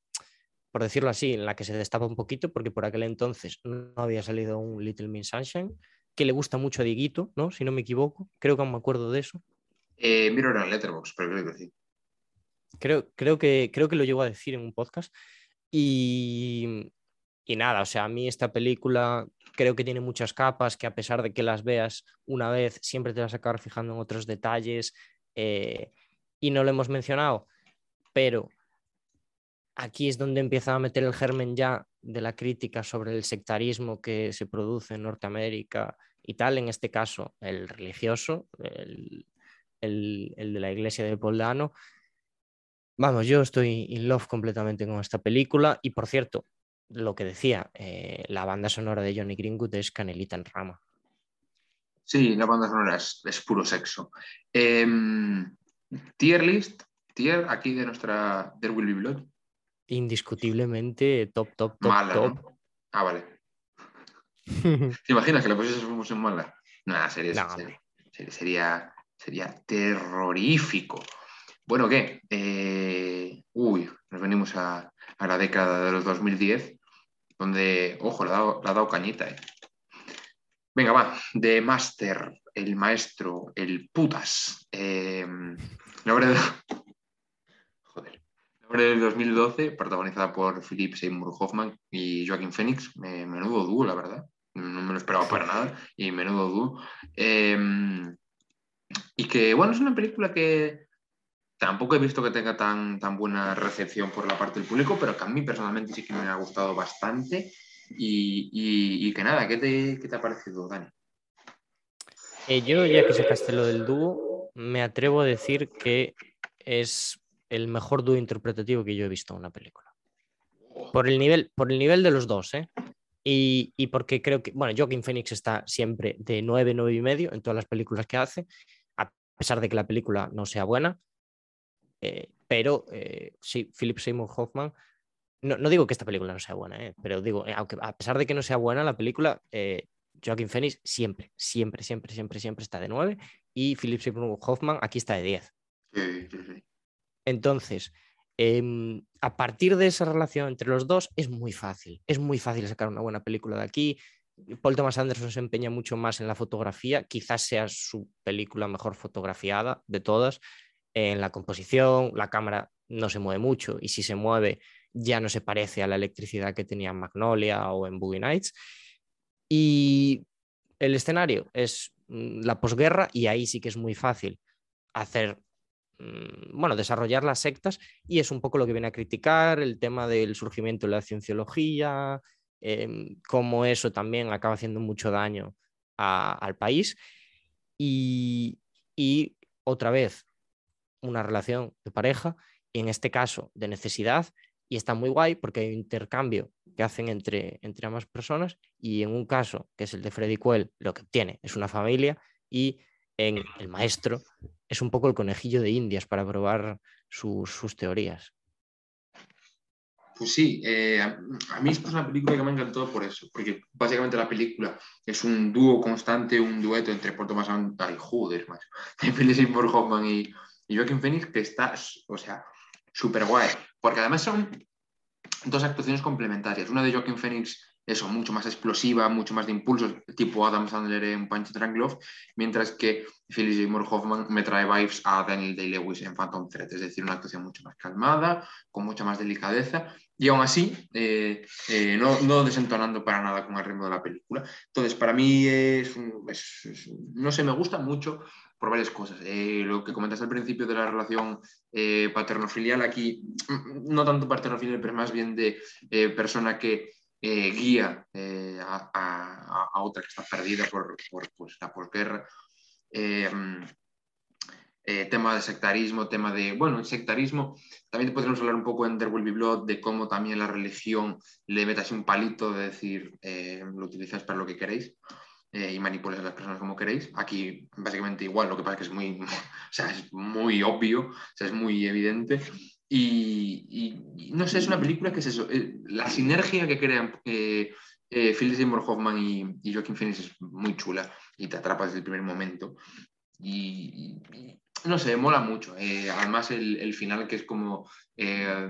por decirlo así, en la que se destapa un poquito, porque por aquel entonces no había salido un Little Miss Sunshine, que le gusta mucho a Diguito, ¿no? Si no me equivoco, creo que aún me acuerdo de eso. Eh, miro en Letterboxd, pero creo que sí. Creo, creo, que, creo que lo llegó a decir en un podcast. Y, y nada, o sea, a mí esta película creo que tiene muchas capas, que a pesar de que las veas una vez, siempre te vas a acabar fijando en otros detalles. eh, y no lo hemos mencionado, pero aquí es donde empieza a meter el germen ya de la crítica sobre el sectarismo que se produce en Norteamérica y tal, en este caso el religioso, el, el- el de la iglesia de Poldano. Vamos, yo estoy in love completamente con esta película y por cierto, lo que decía, eh, la banda sonora de Johnny Greenwood es Canelita en Rama. Sí, la banda sonora es, puro sexo. Em, tier list, tier aquí de nuestra There Will Be Blood. Indiscutiblemente top, top, top, Mala, top. ¿no? Ah, vale. <laughs> ¿Te imaginas que la pusiésemos en mala? Nada, sería, No, sería, sería, sería, terrorífico. Bueno, ¿qué? Eh, uy, nos venimos a, a la década de los 2010, donde, ojo, le ha dado, le ha dado cañita. eh. Venga, va, The Master, el maestro, el putas. Eh, la obra obra del 2012, protagonizada por Philip Seymour Hoffman y Joaquin Phoenix. Me- menudo dúo, la verdad. No me lo esperaba para nada. Y menudo dúo. Eh, y que, bueno, es una película que tampoco he visto que tenga tan, tan buena recepción por la parte del público, pero que a mí personalmente sí que me ha gustado bastante. Y, y- y que nada, ¿qué te, qué te ha parecido, Dani? Eh, yo, ya que sacaste lo del dúo, me atrevo a decir que es el mejor dúo interpretativo que yo he visto en una película. Por el nivel, por el nivel de los dos, ¿eh? Y, y porque creo que, bueno, Joaquin Phoenix está siempre de 9, 9 y medio en todas las películas que hace, a pesar de que la película no sea buena. Eh, pero eh, sí, Philip Seymour Hoffman, no, no digo que esta película no sea buena, ¿eh? pero digo, eh, aunque a pesar de que no sea buena la película, eh, Joaquin Phoenix siempre, siempre, siempre, siempre, siempre está de 9 y Philip Seymour Hoffman aquí está de 10. Sí, sí, sí. Entonces, em, a partir de esa relación entre los dos es muy fácil, es muy fácil sacar una buena película de aquí. Paul Thomas Anderson se empeña mucho más en la fotografía, quizás sea su película mejor fotografiada de todas. En la composición, la cámara no se mueve mucho y si se mueve ya no se parece a la electricidad que tenía en Magnolia o en Boogie Nights. Y el escenario es mm, la posguerra y ahí sí que es muy fácil hacer, bueno, desarrollar las sectas y es un poco lo que viene a criticar, el tema del surgimiento de la cienciología, em, cómo eso también acaba haciendo mucho daño al país. Y, otra vez una relación de pareja y en este caso de necesidad y está muy guay porque hay intercambio que hacen entre, entre ambas personas y en un caso que es el de Freddy Quell lo que obtiene es una familia y el maestro es un poco el conejillo de indias para probar sus, teorías. Pues sí, eh, a, mí es una película que me ha encantado por eso, porque básicamente la película es un dúo constante, un dueto entre Paul Thomas Anderson, joder, macho, <laughs> Seymour Hoffman y, y Joaquin Phoenix, que está, o sea, súper guay, porque además son dos actuaciones complementarias. Una de Joaquin Phoenix, eso, mucho más explosiva, mucho más de impulsos, tipo Adam Sandler en Punch Drunk Love, mientras que Philip Seymour Hoffman me trae vibes a Daniel Day-Lewis en Phantom Thread, es decir, una actuación mucho más calmada, con mucha más delicadeza, y aún así, eh, eh, no, desentonando para nada con el ritmo de la película. Entonces, para mí es, no sé, me gusta mucho por varias cosas. Eh, lo que comentaste al principio de la relación eh, paterno-filial, aquí mm, no tanto paterno-filial, pero más bien de persona que eh, guía eh, a, otra que está perdida por, por, pues, la posguerra. Eh, eh, tema de sectarismo, tema de, bueno, sectarismo, también podríamos hablar un poco en There Will de cómo también la religión le mete así un palito de decir, lo utilizáis para lo que queréis y manipulas a las personas como queréis. Aquí básicamente igual, lo que pasa es que es muy, <laughs> o sea, es muy obvio, o sea, es muy evidente. Y, y- no sé, es una película que es eso, eh, la sinergia que crean eh, eh, Philip Seymour Hoffman y, y Joaquin Phoenix es muy chula y te atrapa desde el primer momento. Y, y- no sé, mola mucho. Eh, además, el, el final que es como, eh,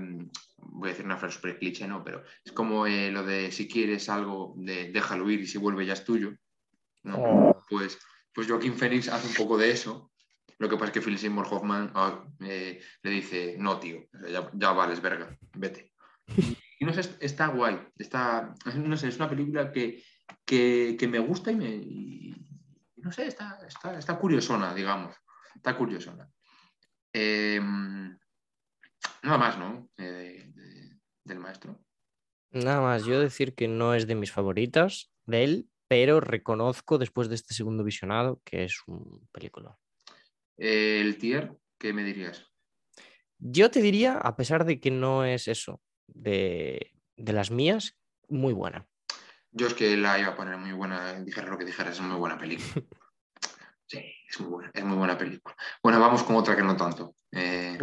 voy a decir una frase súper cliché, ¿no? Pero es como lo de si quieres algo, de, déjalo ir y si vuelve ya es tuyo. ¿no? Oh. Pues, pues Joaquín Phoenix hace un poco de eso. Lo que pasa es que Philip Seymour Hoffman ah, eh, le dice, no, tío, ya, ya vales, verga, vete. Y no sé, está guay. Está, no sé, es una película que, que, que me gusta y me... no sé, está, está, está curiosona, digamos. Está curiosona. Eh, nada más, ¿no? Eh, de- del maestro. Nada más, yo decir que no es de mis favoritas de él, pero reconozco después de este segundo visionado que es un película. Eh, el tier, ¿qué me dirías? Yo te diría, a pesar de que no es eso, de, de las mías, muy buena. Yo es que la iba a poner muy buena, dijera lo que dijeras, es muy buena película. <laughs> Sí, es muy buena, es muy buena película. Bueno, vamos con otra que no tanto. Eh,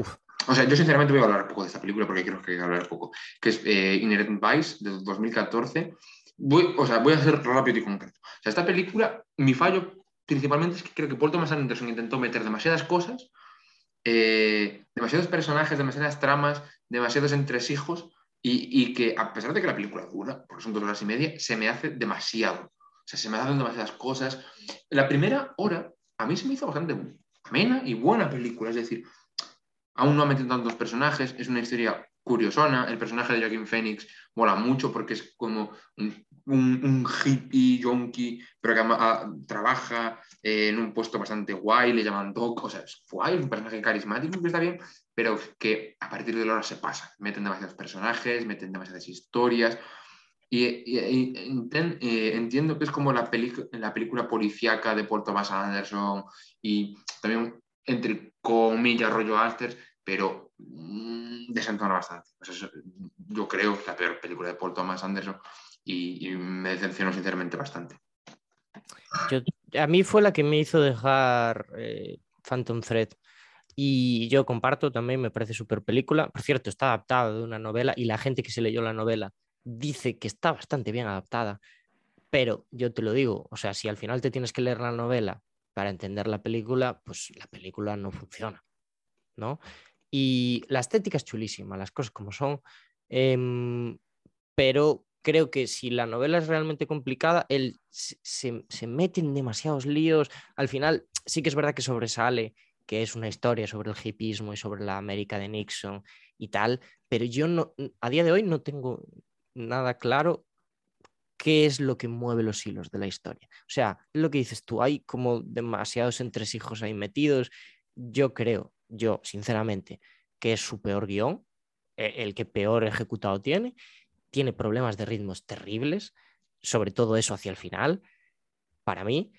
o sea, yo sinceramente voy a hablar poco de esta película porque creo que hablar poco, que es eh, Inherent Vice de 2014. Voy, o sea, voy a ser rápido y concreto. O sea, esta película, mi fallo principalmente es que creo que Paul Thomas Anderson intentó meter demasiadas cosas, eh, demasiados personajes, demasiadas tramas, demasiados entresijos y, y que a pesar de que la película dura, porque son dos horas y media, se me hace demasiado. O sea, se me hacen demasiadas cosas. La primera hora a mí se me hizo bastante amena y buena película, es decir, aún no ha metido tantos personajes, es una historia curiosona, el personaje de Joaquin Phoenix mola mucho porque es como un, un- un hippie, yonki, pero que ama- ah, trabaja eh, en un puesto bastante guay, le llaman Doc, o sea, es guay, un personaje carismático que está bien, pero que a partir de la hora se pasa, meten demasiados personajes, meten demasiadas historias, y, y- y enten- eh, entiendo que es como la, la película policíaca de Paul Thomas Anderson y también entre comillas rollo Asters, pero mm, desentona bastante. Sea, eso, yo creo que es la peor película de Paul Thomas Anderson y, me decepcionó sinceramente bastante. Yo- a mí fue la que me hizo dejar eh, Phantom Thread. Y yo comparto también, me parece súper película. Por cierto, está adaptada de una novela y la gente que se leyó la novela dice que está bastante bien adaptada. Pero yo te lo digo, o sea, si al final te tienes que leer la novela para entender la película, pues la película no funciona, ¿no? Y la estética es chulísima, las cosas como son, em, pero creo que si la novela es realmente complicada, él se, se- mete en demasiados líos. Al final, sí que es verdad que sobresale que es una historia sobre el hipismo y sobre la América de Nixon y tal, pero yo no, a día de hoy no tengo nada claro qué es lo que mueve los hilos de la historia. O sea, es lo que dices tú, hay como demasiados entresijos ahí metidos. Yo creo, yo sinceramente, que es su peor guion, eh, el que peor ejecutado tiene, tiene problemas de ritmos terribles, sobre todo eso hacia el final, para mí,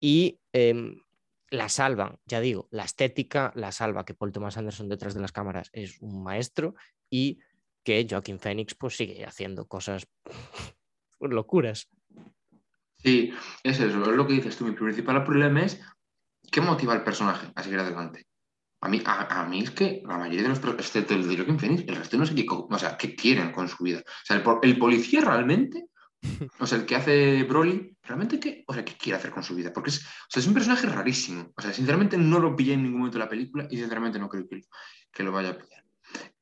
y em, la salvan, ya digo, la estética la salva, que Paul Thomas Anderson detrás de las cámaras es un maestro y que Joaquin Phoenix pues sigue haciendo cosas <laughs> locuras. Sí, es eso, es lo que dices tú. Mi principal problema es qué motiva al personaje a seguir adelante. A mí, a, a mí es que la mayoría de los, excepto el de Joaquin Phoenix, el resto no sé qué, o sea, qué quieren con su vida. O sea, el, po- el policía realmente, o sea, el que hace Broly, realmente qué, o sea, qué quiere hacer con su vida. Porque es, o sea, es un personaje rarísimo. O sea, sinceramente no lo pillé en ningún momento de la película y sinceramente no creo que, que lo vaya a pillar.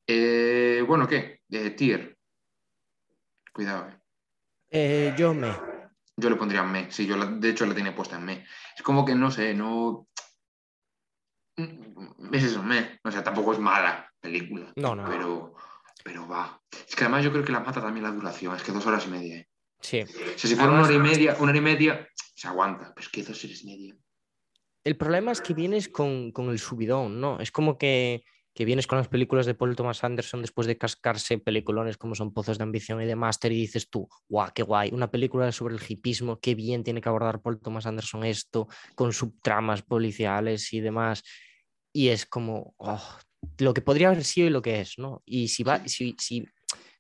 Eh, bueno, ¿qué? Eh, tier. Cuidado, eh. Eh, yo me. Yo le pondría me, sí, yo la- de hecho la tenía puesta en me. Es como que no sé, no. Es eso, me. O sea, tampoco es mala película. No, no. Pero, pero va. Es que además yo creo que la mata también la duración. Es que dos horas y media. ¿eh? Sí. O sea, si fuera una hora y media, una hora y media, se aguanta. Pero es que dos horas y media. El problema es que vienes con, con el subidón, ¿no? Es como que, que vienes con las películas de Paul Thomas Anderson después de cascarse peliculones como son Pozos de Ambición y de Master y dices tú, guau, qué guay, una película sobre el hipismo, qué bien tiene que abordar Paul Thomas Anderson esto, con subtramas policiales y demás. Y es como, oh, lo que podría haber sido y lo que es, ¿no? Y si, va, si, si,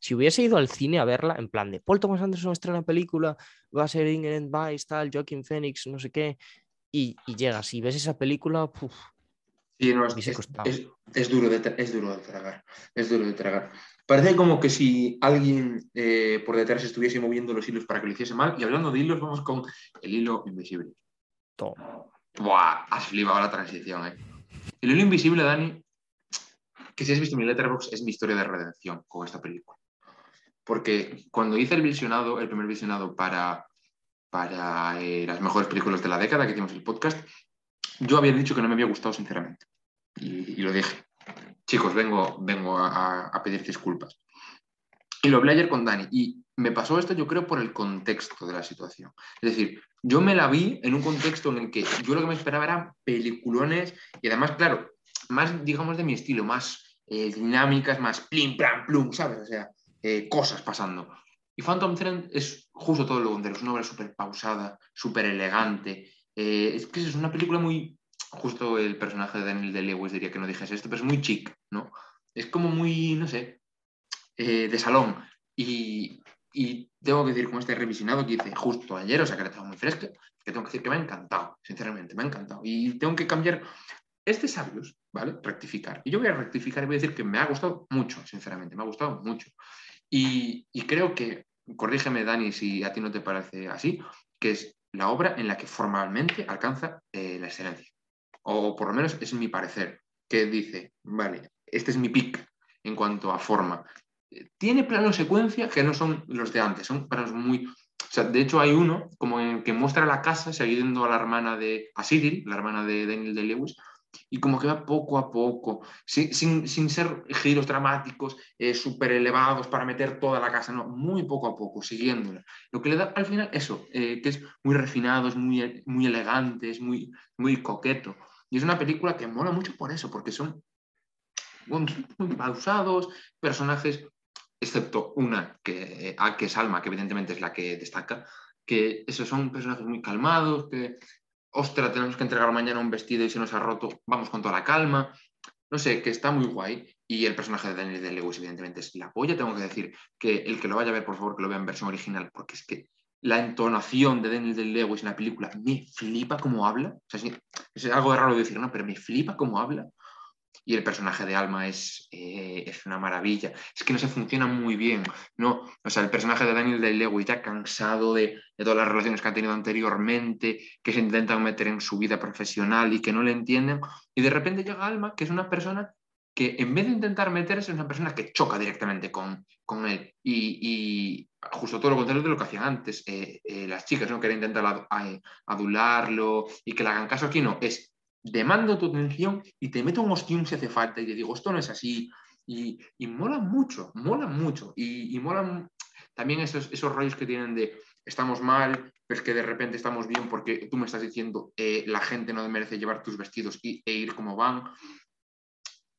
si hubiese ido al cine a verla, en plan de Paul Thomas Anderson estrena película, va a ser Inherent Vice, tal, Joaquin Phoenix, no sé qué, y, y llegas y ves esa película, puf, Sí, no, es, es- es- es duro de, es duro de tragar. Es duro de tragar. Parece como que si alguien eh, por detrás estuviese moviendo los hilos para que lo hiciese mal. Y hablando de hilos, vamos con el hilo invisible. toma. Buah, has flipado la transición, ¿eh? El hilo invisible, Dani, que si has visto mi letterbox, es mi historia de redención con esta película. Porque cuando hice el visionado, el primer visionado para, para eh, las mejores películas de la década, que hicimos el podcast, yo había dicho que no me había gustado, sinceramente. Y, lo dije. Chicos, vengo, vengo a pedir disculpas. Y lo hablé ayer con Dani. Y me pasó esto, yo creo, por el contexto de la situación. Es decir, yo me la vi en un contexto en el que yo lo que me esperaba eran peliculones y además, claro, más, digamos, de mi estilo, más eh, dinámicas, más plim, plam, plum, ¿sabes? O sea, eh, cosas pasando. Y Phantom Thread es justo todo lo contrario, es una obra súper pausada, súper elegante. Eh, es que es una película muy... Justo el personaje de Daniel de Lewis diría que no dijese esto, pero es muy chic, ¿no? Es como muy, no sé, eh, de salón. Y, y, tengo que decir, con este revisionado que hice justo ayer, o sea que la tengo muy fresca, que tengo que decir que me ha encantado, sinceramente, me ha encantado. Y tengo que cambiar. Este sabios, ¿vale? Rectificar. Y yo voy a rectificar y voy a decir que me ha gustado mucho, sinceramente, me ha gustado mucho. Y, y creo que, corrígeme, Dani, si a ti no te parece así, que es la obra en la que formalmente alcanza eh, la excelencia. O por lo menos es mi parecer, que dice, vale, este es mi pick en cuanto a forma. Tiene plano secuencia que no son los de antes, son planos muy... O sea, de hecho hay uno como en que muestra la casa siguiendo a la hermana de a Cyril, la hermana de Daniel de Lewis, y como que va poco a poco, sin, sin, sin ser giros dramáticos eh, súper elevados para meter toda la casa, no, muy poco a poco, siguiéndola. Lo que le da al final eso, eh, que es muy refinado, es muy, muy elegante, es muy, muy coqueto. Y es una película que mola mucho por eso, porque son muy pausados, personajes, excepto una que, ah, que es Alma, que evidentemente es la que destaca, que esos son personajes muy calmados, que ostra, tenemos que entregar mañana un vestido y se nos ha roto, vamos con toda la calma. No sé, que está muy guay. Y el personaje de Daniel de Lewis, evidentemente, es la polla. Tengo que decir que el que lo vaya a ver, por favor, que lo vea en versión original, porque es que la entonación de Daniel de Lewis en la película me flipa cómo habla. Es algo raro de decir, ¿no? Pero me flipa cómo habla. Y el personaje de Alma es, eh, es una maravilla. Es que no se funciona muy bien, ¿no? O sea, el personaje de Daniel de Lewis ya cansado de, de, todas las relaciones que ha tenido anteriormente, que se intentan meter en su vida profesional y que no le entienden. Y de repente llega Alma, que es una persona que en vez de intentar meterse, es una persona que choca directamente con, con él. Y, y, justo todo lo contrario de lo que hacían antes. Eh, eh, las chicas no quieren intentar adularlo y que le hagan caso aquí, no. Es demando tu atención y te meto un ostión si hace falta y te digo, esto no es así. Y, y mola mucho, mola mucho. Y, y molan también esos, esos rollos que tienen de estamos mal, pero es que de repente estamos bien porque tú me estás diciendo eh, la gente no merece llevar tus vestidos y, e ir como van.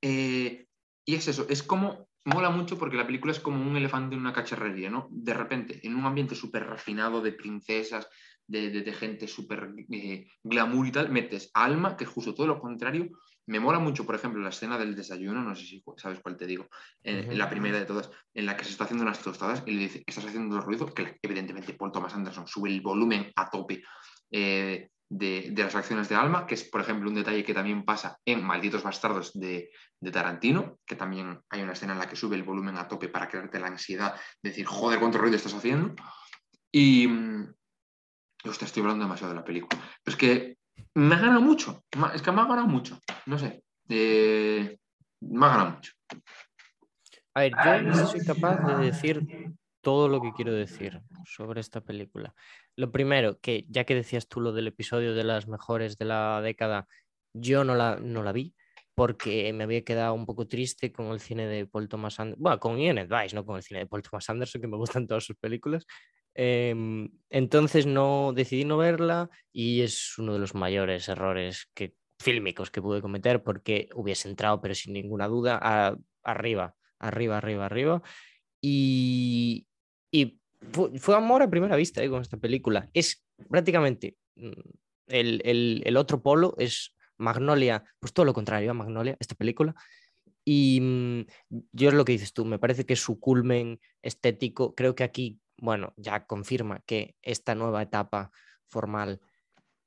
Eh, y es eso, es como, mola mucho porque la película es como un elefante en una cacharrería, ¿no? De repente, en un ambiente súper refinado de princesas, de, de, de gente súper eh, glamour y tal, metes alma, que es justo todo lo contrario. Me mola mucho, por ejemplo, la escena del desayuno, no sé si sabes cuál te digo, en, uh -huh. en la primera de todas, en la que se está haciendo unas tostadas y le dice, estás haciendo ruido, que evidentemente Paul Thomas Anderson sube el volumen a tope. Eh, de, de, las acciones de Alma, que es, por ejemplo, un detalle que también pasa en Malditos Bastardos de, de, Tarantino, que también hay una escena en la que sube el volumen a tope para crearte la ansiedad de decir, joder, cuánto ruido estás haciendo. Y, Estoy hablando demasiado de la película. Pero es que me ha ganado mucho. Es que me ha ganado mucho. No sé. Eh, me ha ganado mucho. A ver, yo no soy capaz de decir todo lo que quiero decir sobre esta película. Lo primero, que ya que decías tú lo del episodio de las mejores de la década, yo no la, no la vi porque me había quedado un poco triste con el cine de Paul Thomas Anderson, bueno, con Ian Advice, no con el cine de Paul Thomas Anderson, que me gustan todas sus películas. Eh, entonces no decidí no verla y es uno de los mayores errores que, fílmicos que pude cometer porque hubiese entrado, pero sin ninguna duda, a, arriba, arriba, arriba, arriba. Y, y fue, amor a primera vista eh, con esta película. Es prácticamente mm, el, el, el, otro polo, es Magnolia, pues todo lo contrario a Magnolia, esta película. Y mmm, yo es lo que dices tú, me parece que su culmen estético, creo que aquí, bueno, ya confirma que esta nueva etapa formal,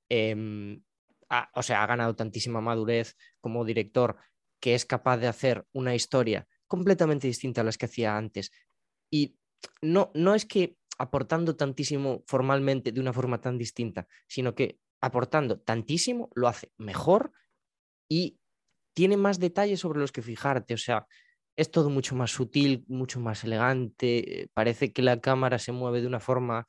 eh, ha, o sea, ha ganado tantísima madurez como director que es capaz de hacer una historia completamente distinta a las que hacía antes. Y no, no es que aportando tantísimo formalmente de una forma tan distinta, sino que aportando tantísimo lo hace mejor y tiene más detalles sobre los que fijarte, o sea, es todo mucho más sutil, mucho más elegante, parece que la cámara se mueve de una forma,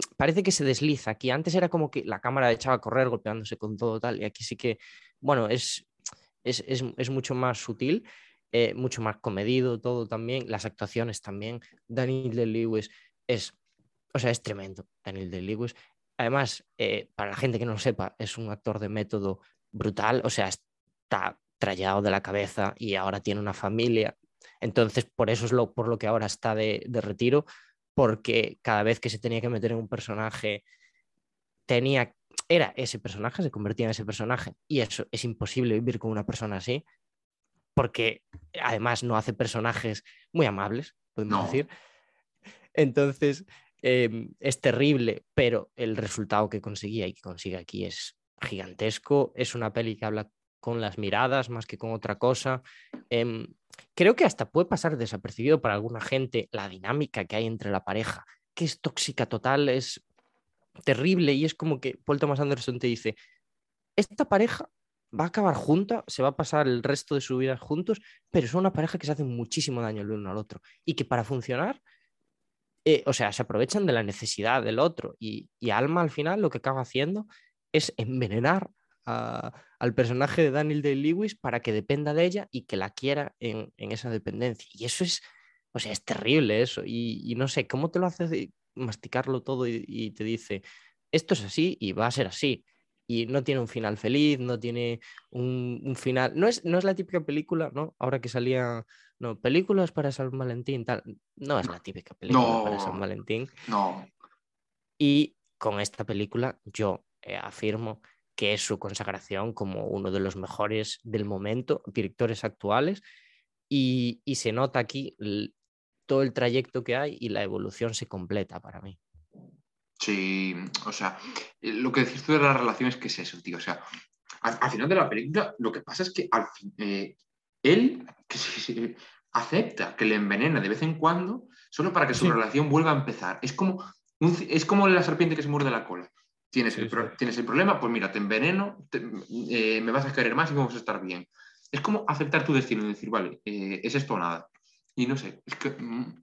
<tsk> parece que se desliza, aquí antes era como que la cámara echaba a correr golpeándose con todo tal, y aquí sí que, bueno, es, <tsk> es, es, es mucho más sutil. eh, mucho más comedido todo también, las actuaciones también. Daniel de Lewis es, o sea, es tremendo, Daniel de Lewis. Además, eh, para la gente que no lo sepa, es un actor de método brutal, o sea, está trallado de la cabeza y ahora tiene una familia. Entonces, por eso es lo, por lo que ahora está de, de retiro, porque cada vez que se tenía que meter en un personaje, tenía, era ese personaje, se convertía en ese personaje. Y eso es imposible vivir con una persona así, porque además no hace personajes muy amables, podemos No. decir. Entonces, eh, es terrible, pero el resultado que conseguía y que consigue aquí es gigantesco. Es una peli que habla con las miradas más que con otra cosa. Em, creo que hasta puede pasar desapercibido para alguna gente la dinámica que hay entre la pareja, que es tóxica total, es terrible y es como que Paul Thomas Anderson te dice, esta pareja va a acabar junta, se va a pasar el resto de su vida juntos, pero son una pareja que se hace muchísimo daño el uno al otro y que para funcionar, eh, o sea, se aprovechan de la necesidad del otro y, y Alma al final lo que acaba haciendo es envenenar a- al personaje de Daniel Day-Lewis para que dependa de ella y que la quiera en, en esa dependencia. Y eso es, o sea, es terrible eso. Y, y no sé, ¿cómo te lo hace de masticarlo todo y, y te dice, esto es así y va a ser así? Y no tiene un final feliz, no tiene un, un final. No es, no es la típica película, ¿no? Ahora que salía, no, películas para San Valentín, tal. No es la típica película para San. Valentín. No, Y con esta película yo eh, afirmo que es su consagración como uno de los mejores del momento, directores actuales, y, y se nota aquí l- todo el trayecto que hay y la evolución se completa para mí. Sí, o sea, eh, lo que decís tú de las relaciones, que es eso, tío? O sea, al, al final de la película, lo que pasa es que al fin, eh, él que sí- sí, acepta que le envenena de vez en cuando solo para que su Sí. relación vuelva a empezar. Es como, un es como la serpiente que se muerde la cola. Tienes, Sí, el, pro- sí. tienes el problema, pues mira, te enveneno, te- eh, me vas a querer más y vamos a estar bien. Es como aceptar tu destino y decir, vale, eh, es esto o nada. Y no sé, es que, mm,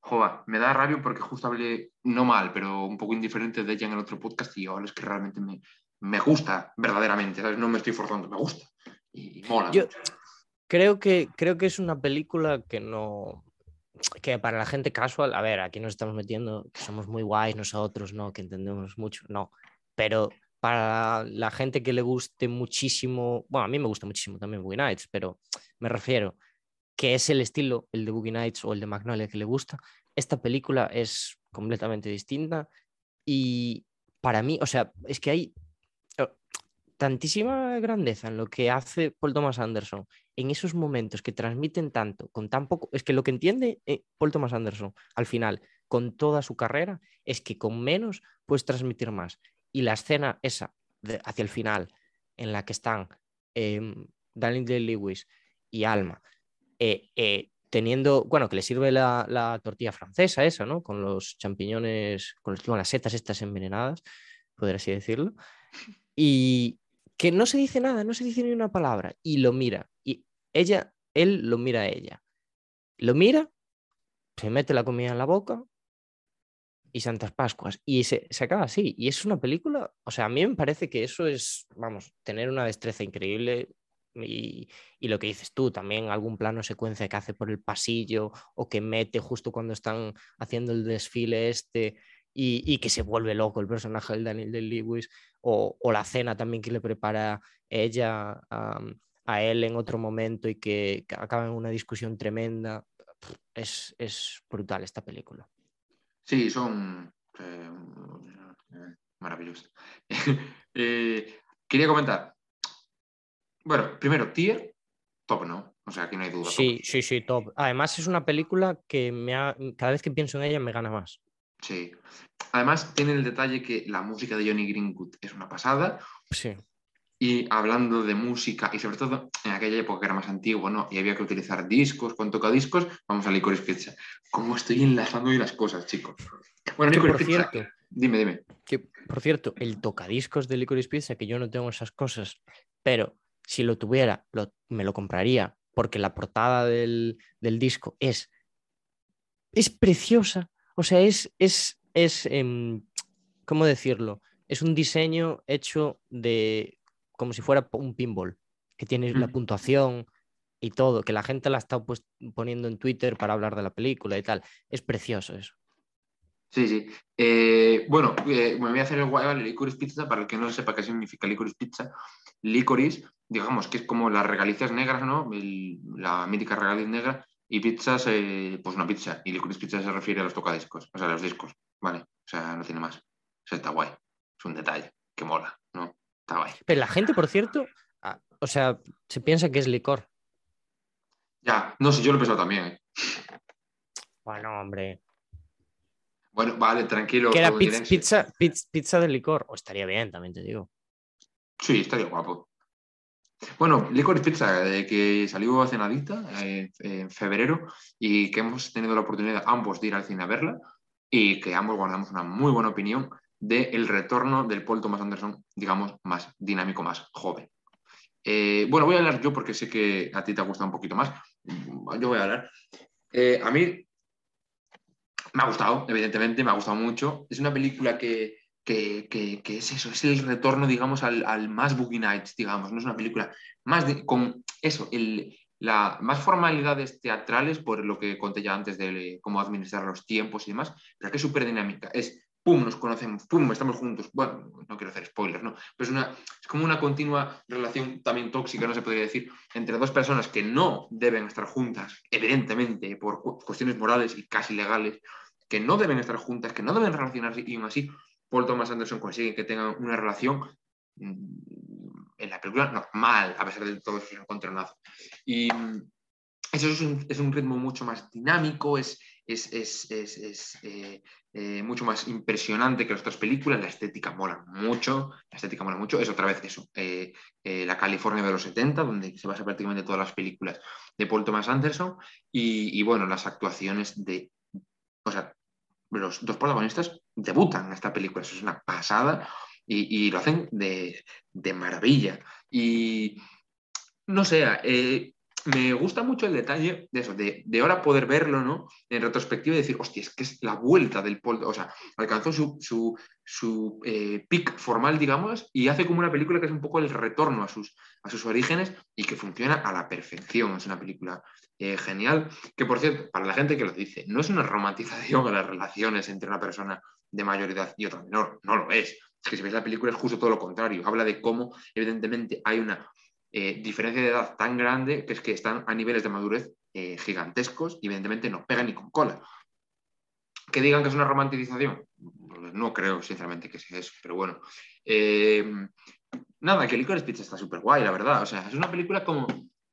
joder, me da rabia porque justo hablé, no mal, pero un poco indiferente de ella en el otro podcast y ahora es que realmente me, me gusta verdaderamente, ¿sabes? No me estoy forzando, me gusta. Y, y mola. Yo- mucho. Creo que, creo que es una película que no. que para la gente casual, a ver, aquí nos estamos metiendo, que somos muy guays nosotros, ¿no? Que entendemos mucho, no. Pero para la gente que le guste muchísimo, bueno, a mí me gusta muchísimo también Boogie Nights, pero me refiero que es el estilo, el de Boogie Nights o el de Magnolia que le gusta, esta película es completamente distinta y para mí, o sea, es que hay eh, tantísima grandeza en lo que hace Paul Thomas Anderson en esos momentos que transmiten tanto, con tan poco, es que lo que entiende eh, Paul Thomas Anderson al final, con toda su carrera, es que con menos puedes transmitir más. Y la escena esa de- hacia el final, en la que están eh, Daniel Day-Lewis y Alma, eh, eh, teniendo, bueno, que le sirve la, la tortilla francesa esa, ¿no? Con los champiñones, con, las setas estas envenenadas, poder así decirlo. Y que no se dice nada, no se dice ni una palabra. Y lo mira. Y ella, él lo mira a ella. Lo mira, se mete la comida en la boca y Santas Pascuas. Y se, se acaba así. Y es una película, o sea, a mí me parece que eso es, vamos, tener una destreza increíble. Y, y lo que dices tú, también algún plano secuencia que hace por el pasillo o que mete justo cuando están haciendo el desfile este y, y que se vuelve loco el personaje del Daniel de Lewis o, o la cena también que le prepara ella a, a él en otro momento y que, que acaba en una discusión tremenda. Es, es brutal esta película. Sí, son eh, eh, maravillosos. <laughs> Eh, quería comentar. Bueno, primero, tier, top, ¿no? O sea, aquí no hay duda. Sí, top. sí, sí, top. Además es una película que me ha, cada vez que pienso en ella me gana más. Sí. Además, tiene el detalle que la música de Johnny Greenwood es una pasada. Sí, Y hablando de música, y sobre todo en aquella época que era más antiguo, ¿no? Y había que utilizar discos, con tocadiscos, vamos a Licorice Pizza. ¿Cómo estoy enlazando hoy las cosas, chicos? Bueno, Que, Licorice por Pizza. cierto, Dime, dime. que por cierto, el tocadiscos de Licorice Pizza, que yo no tengo esas cosas, pero si lo tuviera, lo- me lo compraría porque la portada del, del disco es, es preciosa. O sea, es, es, es em, ¿cómo decirlo? Es un diseño hecho de como si fuera un pinball, que tiene la puntuación y todo, que la gente la está pues, poniendo en Twitter para hablar de la película y tal. Es precioso eso. Sí, sí. Eh, bueno, eh, me voy a hacer el guay. Licorice Pizza, para el que no sepa qué significa Licorice Pizza. Licorice, digamos que es como las regalicias negras, ¿no? El- la mítica regaliz negra. Y pizzas, eh, pues una pizza. Y Licorice Pizza se refiere a los tocadiscos, o sea, a los discos, ¿vale? O sea, no tiene más. O sea, está guay. Es un detalle que mola. Está guay. Pero la gente, por cierto, ah, o sea, se piensa que es licor. Ya, no sé, yo lo he pensado también, ¿eh? Bueno, hombre. Bueno, vale, tranquilo. Que era pizza, pizza, pizza, pizza de licor. O estaría bien, también te digo. Sí, estaría guapo. Bueno, Licorice Pizza, de que salió hace nadita, eh, en febrero, y que hemos tenido la oportunidad ambos de ir al cine a verla, y que ambos guardamos una muy buena opinión del retorno del Paul Thomas Anderson, digamos, más dinámico, más joven. Eh, bueno, voy a hablar yo porque sé que a ti te ha gustado un poquito más. Yo voy a hablar. Eh, a mí me ha gustado, evidentemente, me ha gustado mucho. Es una película que, que, que- es eso, es el retorno, digamos, al, al más Boogie Nights, digamos. No es una película más de- con eso, la, más formalidades teatrales, por lo que conté ya antes de cómo administrar los tiempos y demás, pero que es súper dinámica. Es pum, nos conocemos, pum, estamos juntos. Bueno, no quiero hacer spoilers, ¿no? Pero es, una, como una continua relación también tóxica, no se podría decir, entre dos personas que no deben estar juntas, evidentemente, por cu- cuestiones morales y casi legales, que no deben estar juntas, que no deben relacionarse y aún así Paul Thomas Anderson consigue que tengan una relación mm, en la película normal, a pesar de todo esos encontronazos. Y mm, eso es un, es un ritmo mucho más dinámico, es, es- es, eh, eh, mucho más impresionante que las otras películas, la estética mola mucho, la estética mola mucho, es otra vez eso, eh, eh, la California de los 70, donde se basa prácticamente todas las películas de Paul Thomas Anderson, y, bueno, las actuaciones de, o sea, los dos protagonistas debutan en esta película, eso es una pasada, y, lo hacen de, de maravilla. Y no sé, me gusta mucho el detalle de eso, de, ahora poder verlo, ¿no? En retrospectiva y decir, hostia, es que es la vuelta del Paul, o sea, alcanzó su, su, su eh, peak formal, digamos, y hace como una película que es un poco el retorno a sus, a sus orígenes y que funciona a la perfección. Es una película eh, genial, que por cierto, para la gente que lo dice, no es una romantización de las relaciones entre una persona de mayor edad y otra menor, no lo es. Es que si ves la película es justo todo lo contrario. Habla de cómo, evidentemente, hay una eh, diferencia de edad tan grande que es que están a niveles de madurez eh, gigantescos y evidentemente no pegan ni con cola. Que digan que es una romanticización, pues no creo sinceramente que sea eso, pero bueno. Eh, nada, que Licorice Pizza está súper guay, la verdad. O sea, es una película como...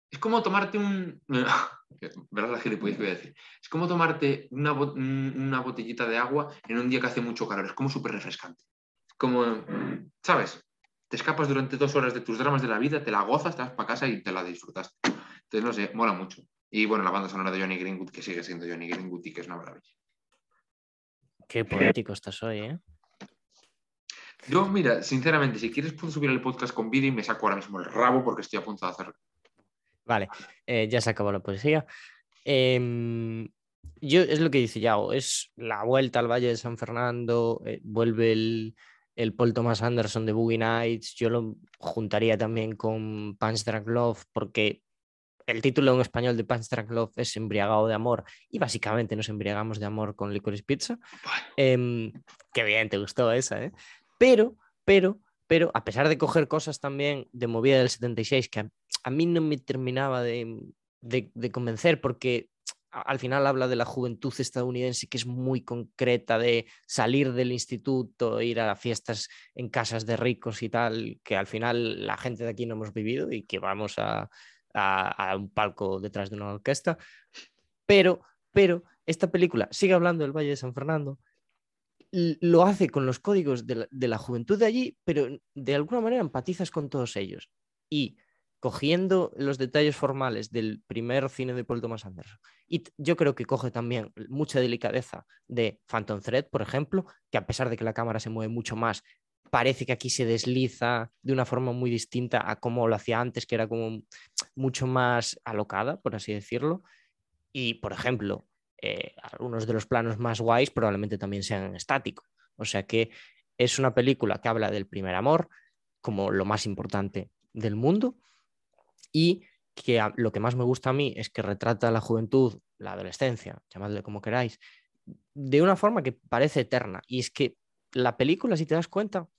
Es como tomarte un... <laughs> ¿Verdad la gilipollez que voy a decir? Es como tomarte una, una botellita de agua en un día que hace mucho calor. Es como súper refrescante. Es como, ¿sabes? Te escapas durante dos horas de tus dramas de la vida, te la gozas, te vas para casa y te la disfrutaste. Entonces, no sé, mola mucho. Y bueno, la banda sonora de Johnny Greenwood, que sigue siendo Johnny Greenwood y que es una maravilla. Qué poético estás hoy, ¿eh? Yo, mira, sinceramente, si quieres puedo subir el podcast con vídeo y me saco ahora mismo el rabo porque estoy a punto de hacerlo. Vale, eh, ya se acabó la poesía. Em, yo es lo que dice Yao, es la vuelta al Valle de San Fernando, eh, vuelve el, el Paul Thomas Anderson de Boogie Nights, yo lo juntaría también con Punch Drunk Love porque el título en español de Punch Drunk Love es Embriagado de Amor y básicamente nos embriagamos de amor con Licorice Pizza. Em, qué bien, te gustó esa, ¿eh? Pero, pero, pero, a pesar de coger cosas también de movida del 76 que a, a mí no me terminaba de, de- de convencer porque al final habla de la juventud estadounidense que es muy concreta de salir del instituto, ir a fiestas en casas de ricos y tal, que al final la gente de aquí no hemos vivido y que vamos a, un palco detrás de una orquesta. Pero, pero esta película sigue hablando del Valle de San Fernando, lo hace con los códigos de la, de la juventud de allí, pero de alguna manera empatizas con todos ellos. Y cogiendo los detalles formales del primer cine de Paul Thomas Anderson, y yo creo que coge también mucha delicadeza de Phantom Thread, por ejemplo, que a pesar de que la cámara se mueve mucho más, parece que aquí se desliza de una forma muy distinta a como lo hacía antes, que era como mucho más alocada, por así decirlo. Y, por ejemplo, eh, algunos de los planos más guays probablemente también sean en estático. O sea que es una película que habla del primer amor como lo más importante del mundo y que a- lo que más me gusta a mí es que retrata la juventud, la adolescencia, llamadle como queráis, de una forma que parece eterna. Y es que la película, si te das cuenta,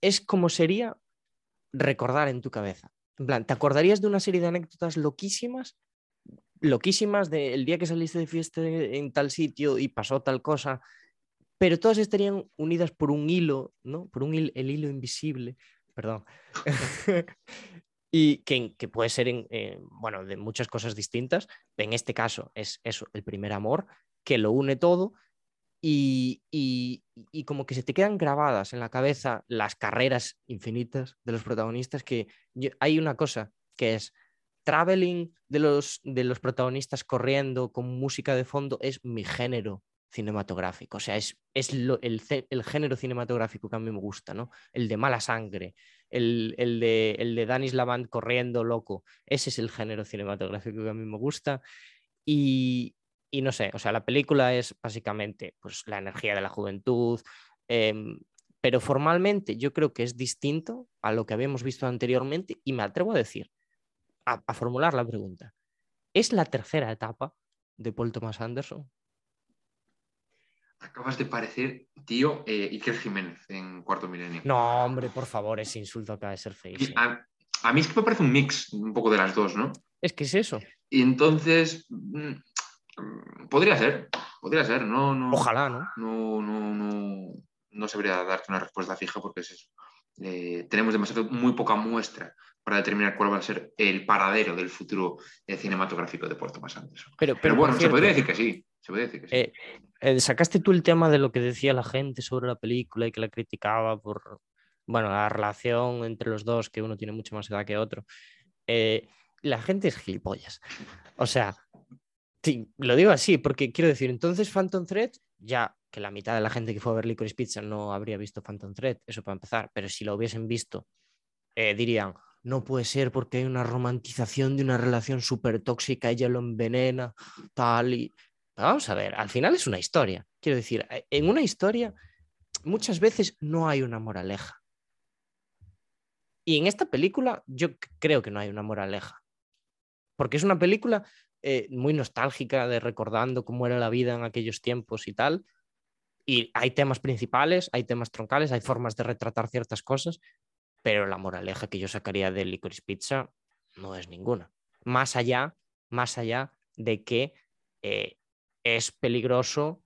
es como sería recordar en tu cabeza. En plan, ¿te acordarías de una serie de anécdotas loquísimas? Loquísimas del día que saliste de fiesta en tal sitio y pasó tal cosa, pero todas estarían unidas por un hilo, ¿no? Por un el hilo invisible, perdón. <laughs> y que, puede ser, en, bueno, de muchas cosas distintas. En este caso es eso, el primer amor, que lo une todo y, como que se te quedan grabadas en la cabeza las carreras infinitas de los protagonistas, que hay una cosa que es traveling de los, de los protagonistas corriendo con música de fondo, es mi género cinematográfico, o sea, es, es lo- el, el género cinematográfico que a mí me gusta, ¿no? El de mala sangre, el, el de, el de Danis Lavant corriendo loco, ese es el género cinematográfico que a mí me gusta y, y no sé, o sea, la película es básicamente pues, la energía de la juventud, em, pero formalmente yo creo que es distinto a lo que habíamos visto anteriormente y me atrevo a decir, a formular la pregunta, ¿es la tercera etapa de Paul Thomas Anderson? Acabas de parecer, tío, eh, Iker Jiménez en Cuarto Milenio. No, hombre, por favor, ese insulto acaba de ser feísimo. a, a mí es que me parece un mix un poco de las dos, ¿no? Es que es eso. Y entonces, mm, podría ser, podría ser, no, no. Ojalá, ¿no? No, no, no, no sabría darte una respuesta fija porque es eso. Eh, tenemos demasiado, muy poca muestra para determinar cuál va a ser el paradero del futuro eh, cinematográfico de Puerto Más Anderson. Pero, pero, bueno, se podría decir que sí. Eh, eh, sacaste tú el tema de lo que decía la gente sobre la película y que la criticaba por, bueno, la relación entre los dos, que uno tiene mucho más edad que otro. Eh, la gente es gilipollas. O sea, sí, lo digo así, porque quiero decir, entonces Phantom Thread, ya que la mitad de la gente que fue a ver Licorice Pizza no habría visto Phantom Thread, eso para empezar, pero si lo hubiesen visto, dirían, no puede ser porque hay una romantización de una relación súper tóxica, ella lo envenena, tal y... Vamos a ver, al final es una historia. Quiero decir, eh, en una historia muchas veces no hay una moraleja. Y en esta película yo creo que no hay una moraleja. Porque es una película eh, muy nostálgica de recordando cómo era la vida en aquellos tiempos y tal. Y hay temas principales, hay temas troncales, hay formas de retratar ciertas cosas, pero la moraleja que yo sacaría de Licorice Pizza no es ninguna. Más allá, más allá de que eh, es peligroso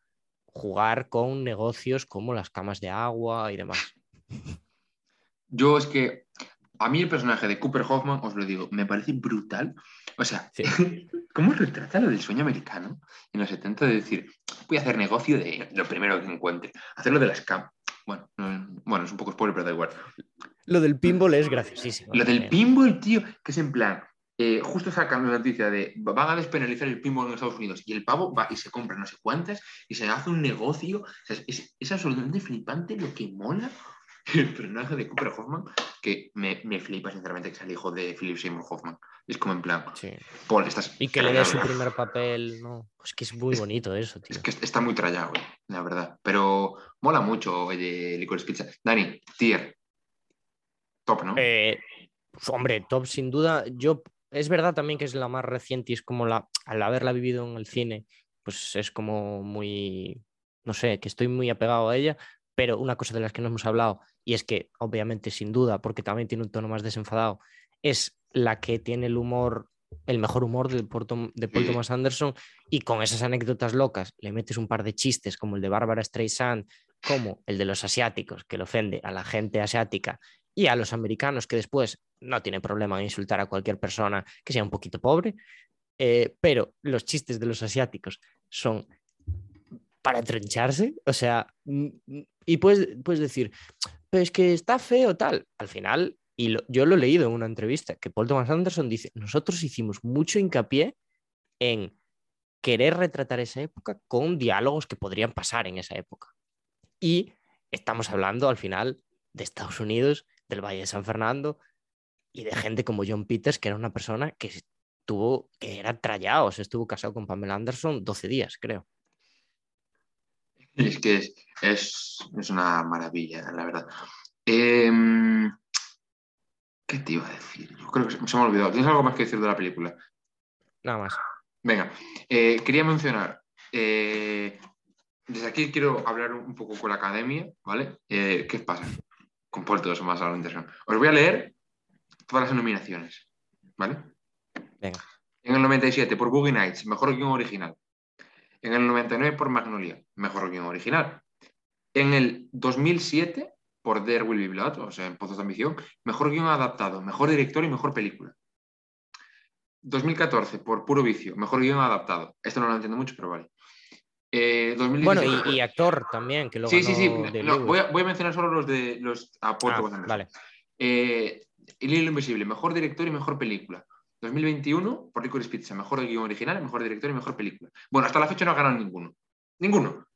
jugar con negocios como las camas de agua y demás. <laughs> Yo es que a mí el personaje de Cooper Hoffman, os lo digo, me parece brutal. O sea, Sí. <laughs> ¿cómo retrata lo del sueño americano en los 70 de decir, voy a hacer negocio de lo primero que encuentre, hacerlo de la scam? Bueno, no- bueno, es un poco spoiler, pero da igual. Lo del pinball es graciosísimo. Lo del pinball, tío, que es en plan, eh, justo sacan la noticia de van a despenalizar el pinball en Estados Unidos y el pavo va y se compra no sé cuántas y se hace un negocio. O sea, es, absolutamente flipante lo que mola <laughs> el personaje de Cooper Hoffman, que me, me flipa sinceramente que sea el hijo de Philip Seymour Hoffman. Es como en plan, Sí. Paul, estás. Y que le dé su primer papel, ¿no? Pues que es muy bonito eso, tío. Es que está muy trallado, eh, la verdad. Pero mola mucho oye, Licorice Pizza. Dani, tier. Top, ¿no? Eh, hombre, top sin duda. Yo es verdad también que es la más reciente y es como la, al haberla vivido en el cine, pues es como muy, no sé, que estoy muy apegado a ella. Pero una cosa de las que no hemos hablado, y es que obviamente sin duda, porque también tiene un tono más desenfadado, es la que tiene el humor, el mejor humor de, Paul Tom- de Paul. <clears throat> Thomas Anderson, y con esas anécdotas locas le metes un par de chistes como el de Bárbara Streisand, como el de los asiáticos, que le ofende a la gente asiática y a los americanos que después no tiene problema en insultar a cualquier persona que sea un poquito pobre, eh, pero los chistes de los asiáticos son para trencharse, o sea, y puedes, puedes decir, pero es que está feo tal, al final, y yo lo he leído en una entrevista, que Paul Thomas Anderson dice, nosotros hicimos mucho hincapié en querer retratar esa época con diálogos que podrían pasar en esa época. Y estamos hablando al final de Estados Unidos, del Valle de San Fernando y de gente como John Peters, que era una persona que estuvo, que era trallado, o sea, estuvo casado con Pamela Anderson 12 días, creo. Es que es, es, es una maravilla, la verdad. Em, ¿Qué te iba a decir? Yo creo que se se me ha olvidado. ¿Tienes algo más que decir de la película? Nada más. Venga, eh, quería mencionar, eh, desde aquí quiero hablar un poco con la academia, ¿vale? Eh, ¿Qué pasa? Con Paul Thomas Anderson. Os voy a leer todas las nominaciones, ¿vale? Venga. En el 97 por Boogie Nights, mejor guion original. En el 99 por Magnolia, mejor guion original. En el 2007 por There Will Be Blood, o sea, en Pozos de Ambición, mejor guion adaptado, mejor director y mejor película. 2014 por Puro Vicio, mejor guion adaptado. Esto no lo entiendo mucho, pero vale. Eh, 2017 Bueno, y, y actor también, que lo Sí, sí, sí. No, voy, a, voy a mencionar solo los de los a Paul Ah, vale. Eh, El hilo invisible, mejor director y mejor película. 2021, por Licorice Pizza, mejor guion original, mejor director y mejor película. Bueno, hasta la fecha no ha ganado ninguno. Ninguno.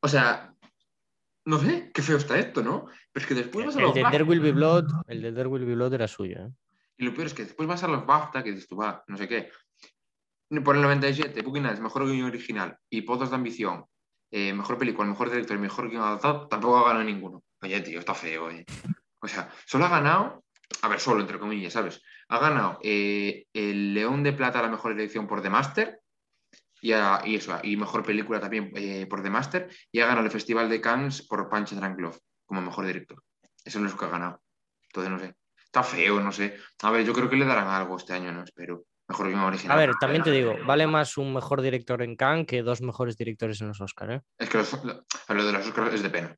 O sea, no sé, qué feo está esto, ¿no? Pero es que después vas a El los de BAFTA, There Will Be Blood, el de There Will Be Blood era suyo, ¿eh? y lo peor es que después vas a los BAFTA, que dices tú, va, no sé qué. Por el 97, Boogie Nights, mejor guion original y Pozos de Ambición, eh, mejor película, mejor director y mejor guion adaptado, tampoco ha ganado ninguno. Oye, tío, está feo, eh. O sea, solo ha ganado, a ver, solo entre comillas, ¿sabes? Ha ganado eh, el León de Plata a la mejor elección por The Master y, a- y eso, y mejor película también eh, por The Master y ha ganado el Festival de Cannes por Punch Drunk Love como mejor director. Eso no es lo que ha ganado. Entonces, no sé. Está feo, no sé. A ver, yo creo que le darán algo este año, ¿no? Espero. Mejor guion original. A ver, también te digo, vale más un mejor director en Cannes que dos mejores directores en los Oscar, ¿eh? Es que los- lo, lo de los Oscars es de pena.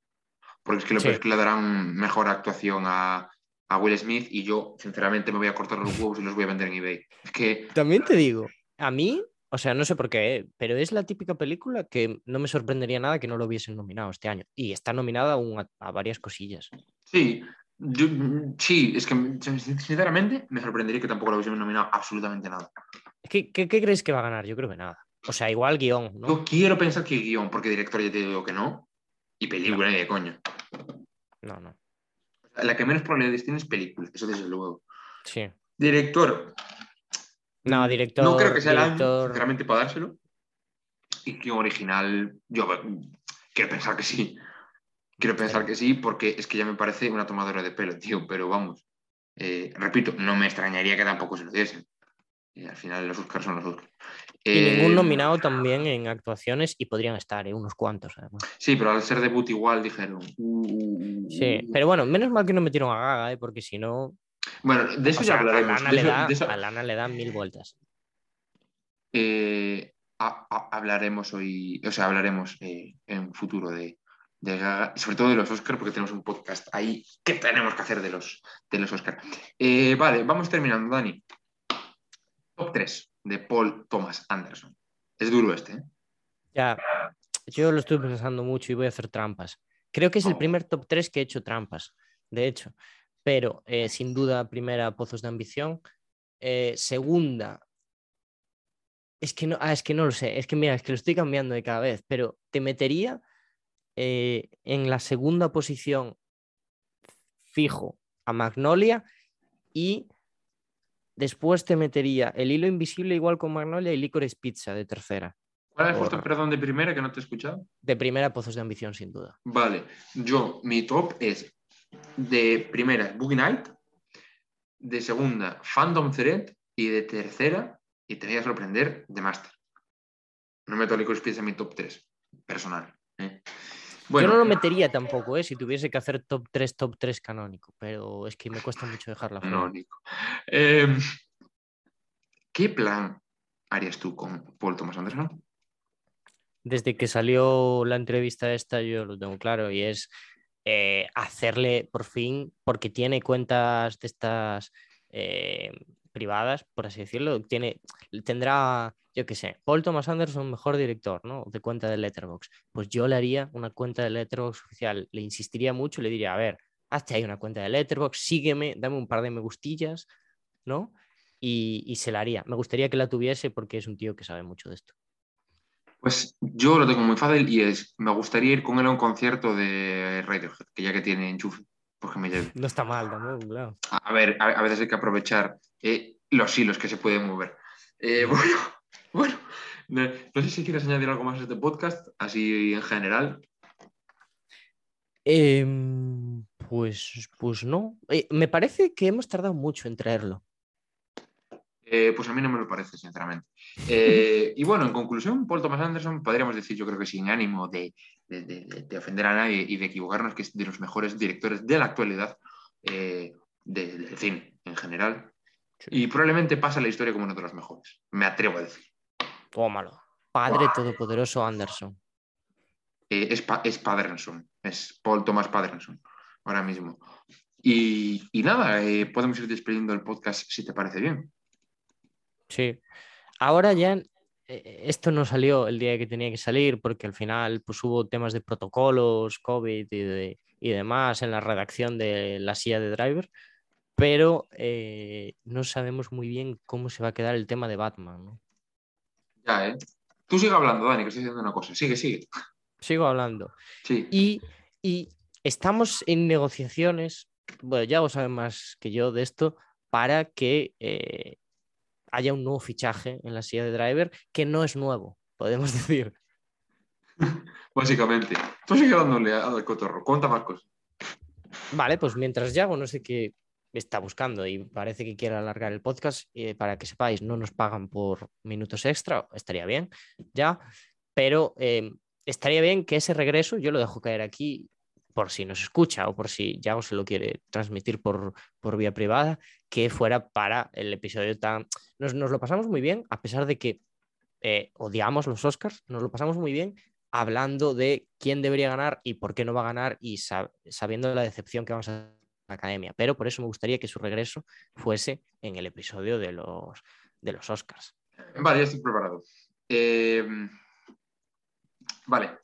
Porque es que lo Sí. peor es que le darán mejor actuación a, a Will Smith y yo, sinceramente, me voy a cortar los huevos y los voy a vender en eBay. Es que, También te digo, a mí, o sea, no sé por qué, pero es la típica película que no me sorprendería nada que no lo hubiesen nominado este año. Y está nominada aún a, a varias cosillas. sí, yo- sí, es que, sinceramente, me sorprendería que tampoco lo hubiesen nominado absolutamente nada. ¿Qué, qué, qué crees que va a ganar? Yo creo que nada. O sea, igual guion, ¿no? Yo quiero pensar que guion, porque director ya te digo que no, y película ni de coño. No, no. La que menos probabilidades tiene es película, eso desde luego. Sí. Director, No, director. no creo que sea el año, sinceramente, para dárselo. Y guion original, yo quiero pensar que sí. Quiero pensar que sí, porque es que ya me parece una tomadora de pelo, tío, pero vamos. eh, repito, no me extrañaría que tampoco se lo diesen. Y al final los Oscars son los Oscars. Y Eh, ningún nominado también en actuaciones y podrían estar, ¿eh? unos cuantos, además. Sí, pero al ser debut igual dijeron. "Uh, Sí, pero bueno, menos mal que no metieron a Gaga, ¿eh? porque si no, Bueno, de eso o ya sea, a hablaremos. Lana, de le da, de eso- a Lana le da mil vueltas. eh, a- a- hablaremos hoy, o sea, hablaremos eh, en futuro de, de Gaga, sobre todo de los Oscars, porque tenemos un podcast ahí que tenemos que hacer de los, de los Oscars. vale, vamos terminando, Dani. Top 3 de Paul Thomas Anderson. Es duro este, ¿eh? Ya, yo lo estoy pensando mucho y voy a hacer trampas. Creo que es el primer top 3 que he hecho trampas, de hecho. Pero eh, sin duda, primera, Pozos de Ambición. Eh, segunda, es que, no, ah, es que no lo sé. Es que mira, es que lo estoy cambiando de cada vez. Pero te metería eh, en la segunda posición fijo a Magnolia y después te metería el hilo invisible igual con Magnolia y Licorice Pizza de tercera. ¿Cuál has Por- puesto, perdón, de primera que no te he escuchado? De primera, Pozos de Ambición, sin duda. Vale, yo, mi top es de primera, Boogie Night, de segunda, Fandom Thread, y de tercera, y te voy a sorprender, The Master. No meto Licorice Pizza en mi top 3, personal. ¿eh? Bueno, Yo no lo metería tampoco, ¿eh? si tuviese que hacer top 3, top 3 canónico, pero es que me cuesta mucho dejarla fuera. no, Nico. Eh, ¿Qué plan harías tú con Paul Thomas Anderson? Desde que salió la entrevista esta, yo lo tengo claro, y es eh, hacerle por fin, porque tiene cuentas de estas eh, privadas, por así decirlo, tiene, tendrá, yo qué sé, Paul Thomas Anderson, mejor director, ¿no? De cuenta de Letterboxd. Pues yo le haría una cuenta de Letterboxd oficial, le insistiría mucho, le diría, a ver, hazte ahí una cuenta de Letterboxd, sígueme, dame un par de me gustillas, ¿no? Y, y se la haría. Me gustaría que la tuviese porque es un tío que sabe mucho de esto. Pues yo lo tengo muy fácil y es, me gustaría ir con él a un concierto de Radiohead, que ya que tiene enchufe. Porque me lleve. No está mal tampoco, claro. A, ver, a, a veces hay que aprovechar eh, los hilos que se pueden mover. Eh, bueno, <laughs> bueno, no, no sé si quieres añadir algo más a este podcast, así en general. Em, pues, pues no. Eh, me parece que hemos tardado mucho en traerlo. Eh, pues a mí no me lo parece, sinceramente. Eh, y bueno, en conclusión, Paul Thomas Anderson, podríamos decir, yo creo que sin ánimo de, de- de- de- de ofender a nadie y de equivocarnos, que es de los mejores directores de la actualidad eh, de- del cine en general. Y probablemente pasa la historia como uno de los mejores. Me atrevo a decir. Tómalo. Padre Todopoderoso Anderson. Es, Pa- es Patterson, es Paul Thomas Patterson, ahora mismo. Y, y nada, podemos ir despidiendo el podcast si te parece bien. Sí. Ahora ya eh, esto no salió el día que tenía que salir porque al final pues hubo temas de protocolos, COVID y, de- y demás en la redacción de la silla de driver, pero eh, no sabemos muy bien cómo se va a quedar el tema de Batman. ¿no? Ya, ¿eh? Tú sigue hablando, Dani, que estoy diciendo una cosa. Sigue, sigue. Sigo hablando. Sí. Y, y estamos en negociaciones, bueno, ya vos sabes más que yo de esto, para que eh, haya un nuevo fichaje en la silla de driver que no es nuevo, podemos <laughs> decir. Básicamente. Tú sigue dándole al cotorro. Cuenta más cosas. Vale, pues mientras Yago no sé qué está buscando y parece que quiere alargar el podcast, eh, para que sepáis, no nos pagan por minutos extra, estaría bien, ya, pero eh, estaría bien que ese regreso, yo lo dejo caer aquí por si nos escucha o por si Yago se lo quiere transmitir por, por vía privada, que fuera para el episodio tan... Nos, nos lo pasamos muy bien, a pesar de que eh, odiamos los Oscars, nos lo pasamos muy bien hablando de quién debería ganar y por qué no va a ganar y sab- sabiendo la decepción que vamos a la academia. Pero por eso me gustaría que su regreso fuese en el episodio de los, de los Oscars. Vale, ya estoy preparado. Eh, vale.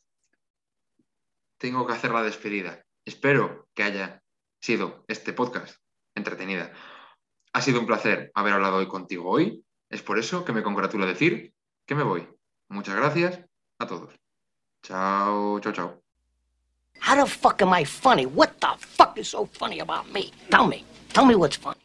Tengo que hacer la despedida. Espero que haya sido este podcast entretenida. Ha sido un placer haber hablado hoy contigo hoy. Es por eso que me congratulo decir que me voy. Muchas gracias a todos. Chao, chao, chao. How the fuck am I funny? What the fuck is so funny about me? Tell me. Tell me what's funny.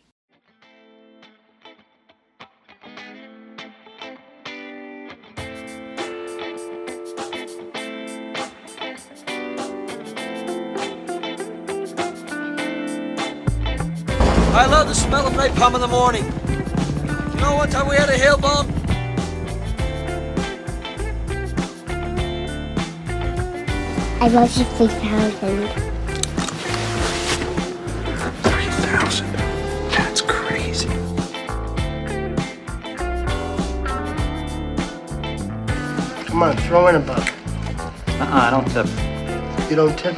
Smell of napalm in the morning. You know one time we had a hail bomb? I love you 3000. 30,000. That's crazy. Come on, throw in a buck. Uh-uh, I don't tip. You don't tip?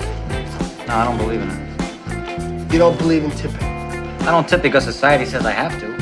No, I don't believe in it. You don't believe in tipping? I don't tip because society says I have to.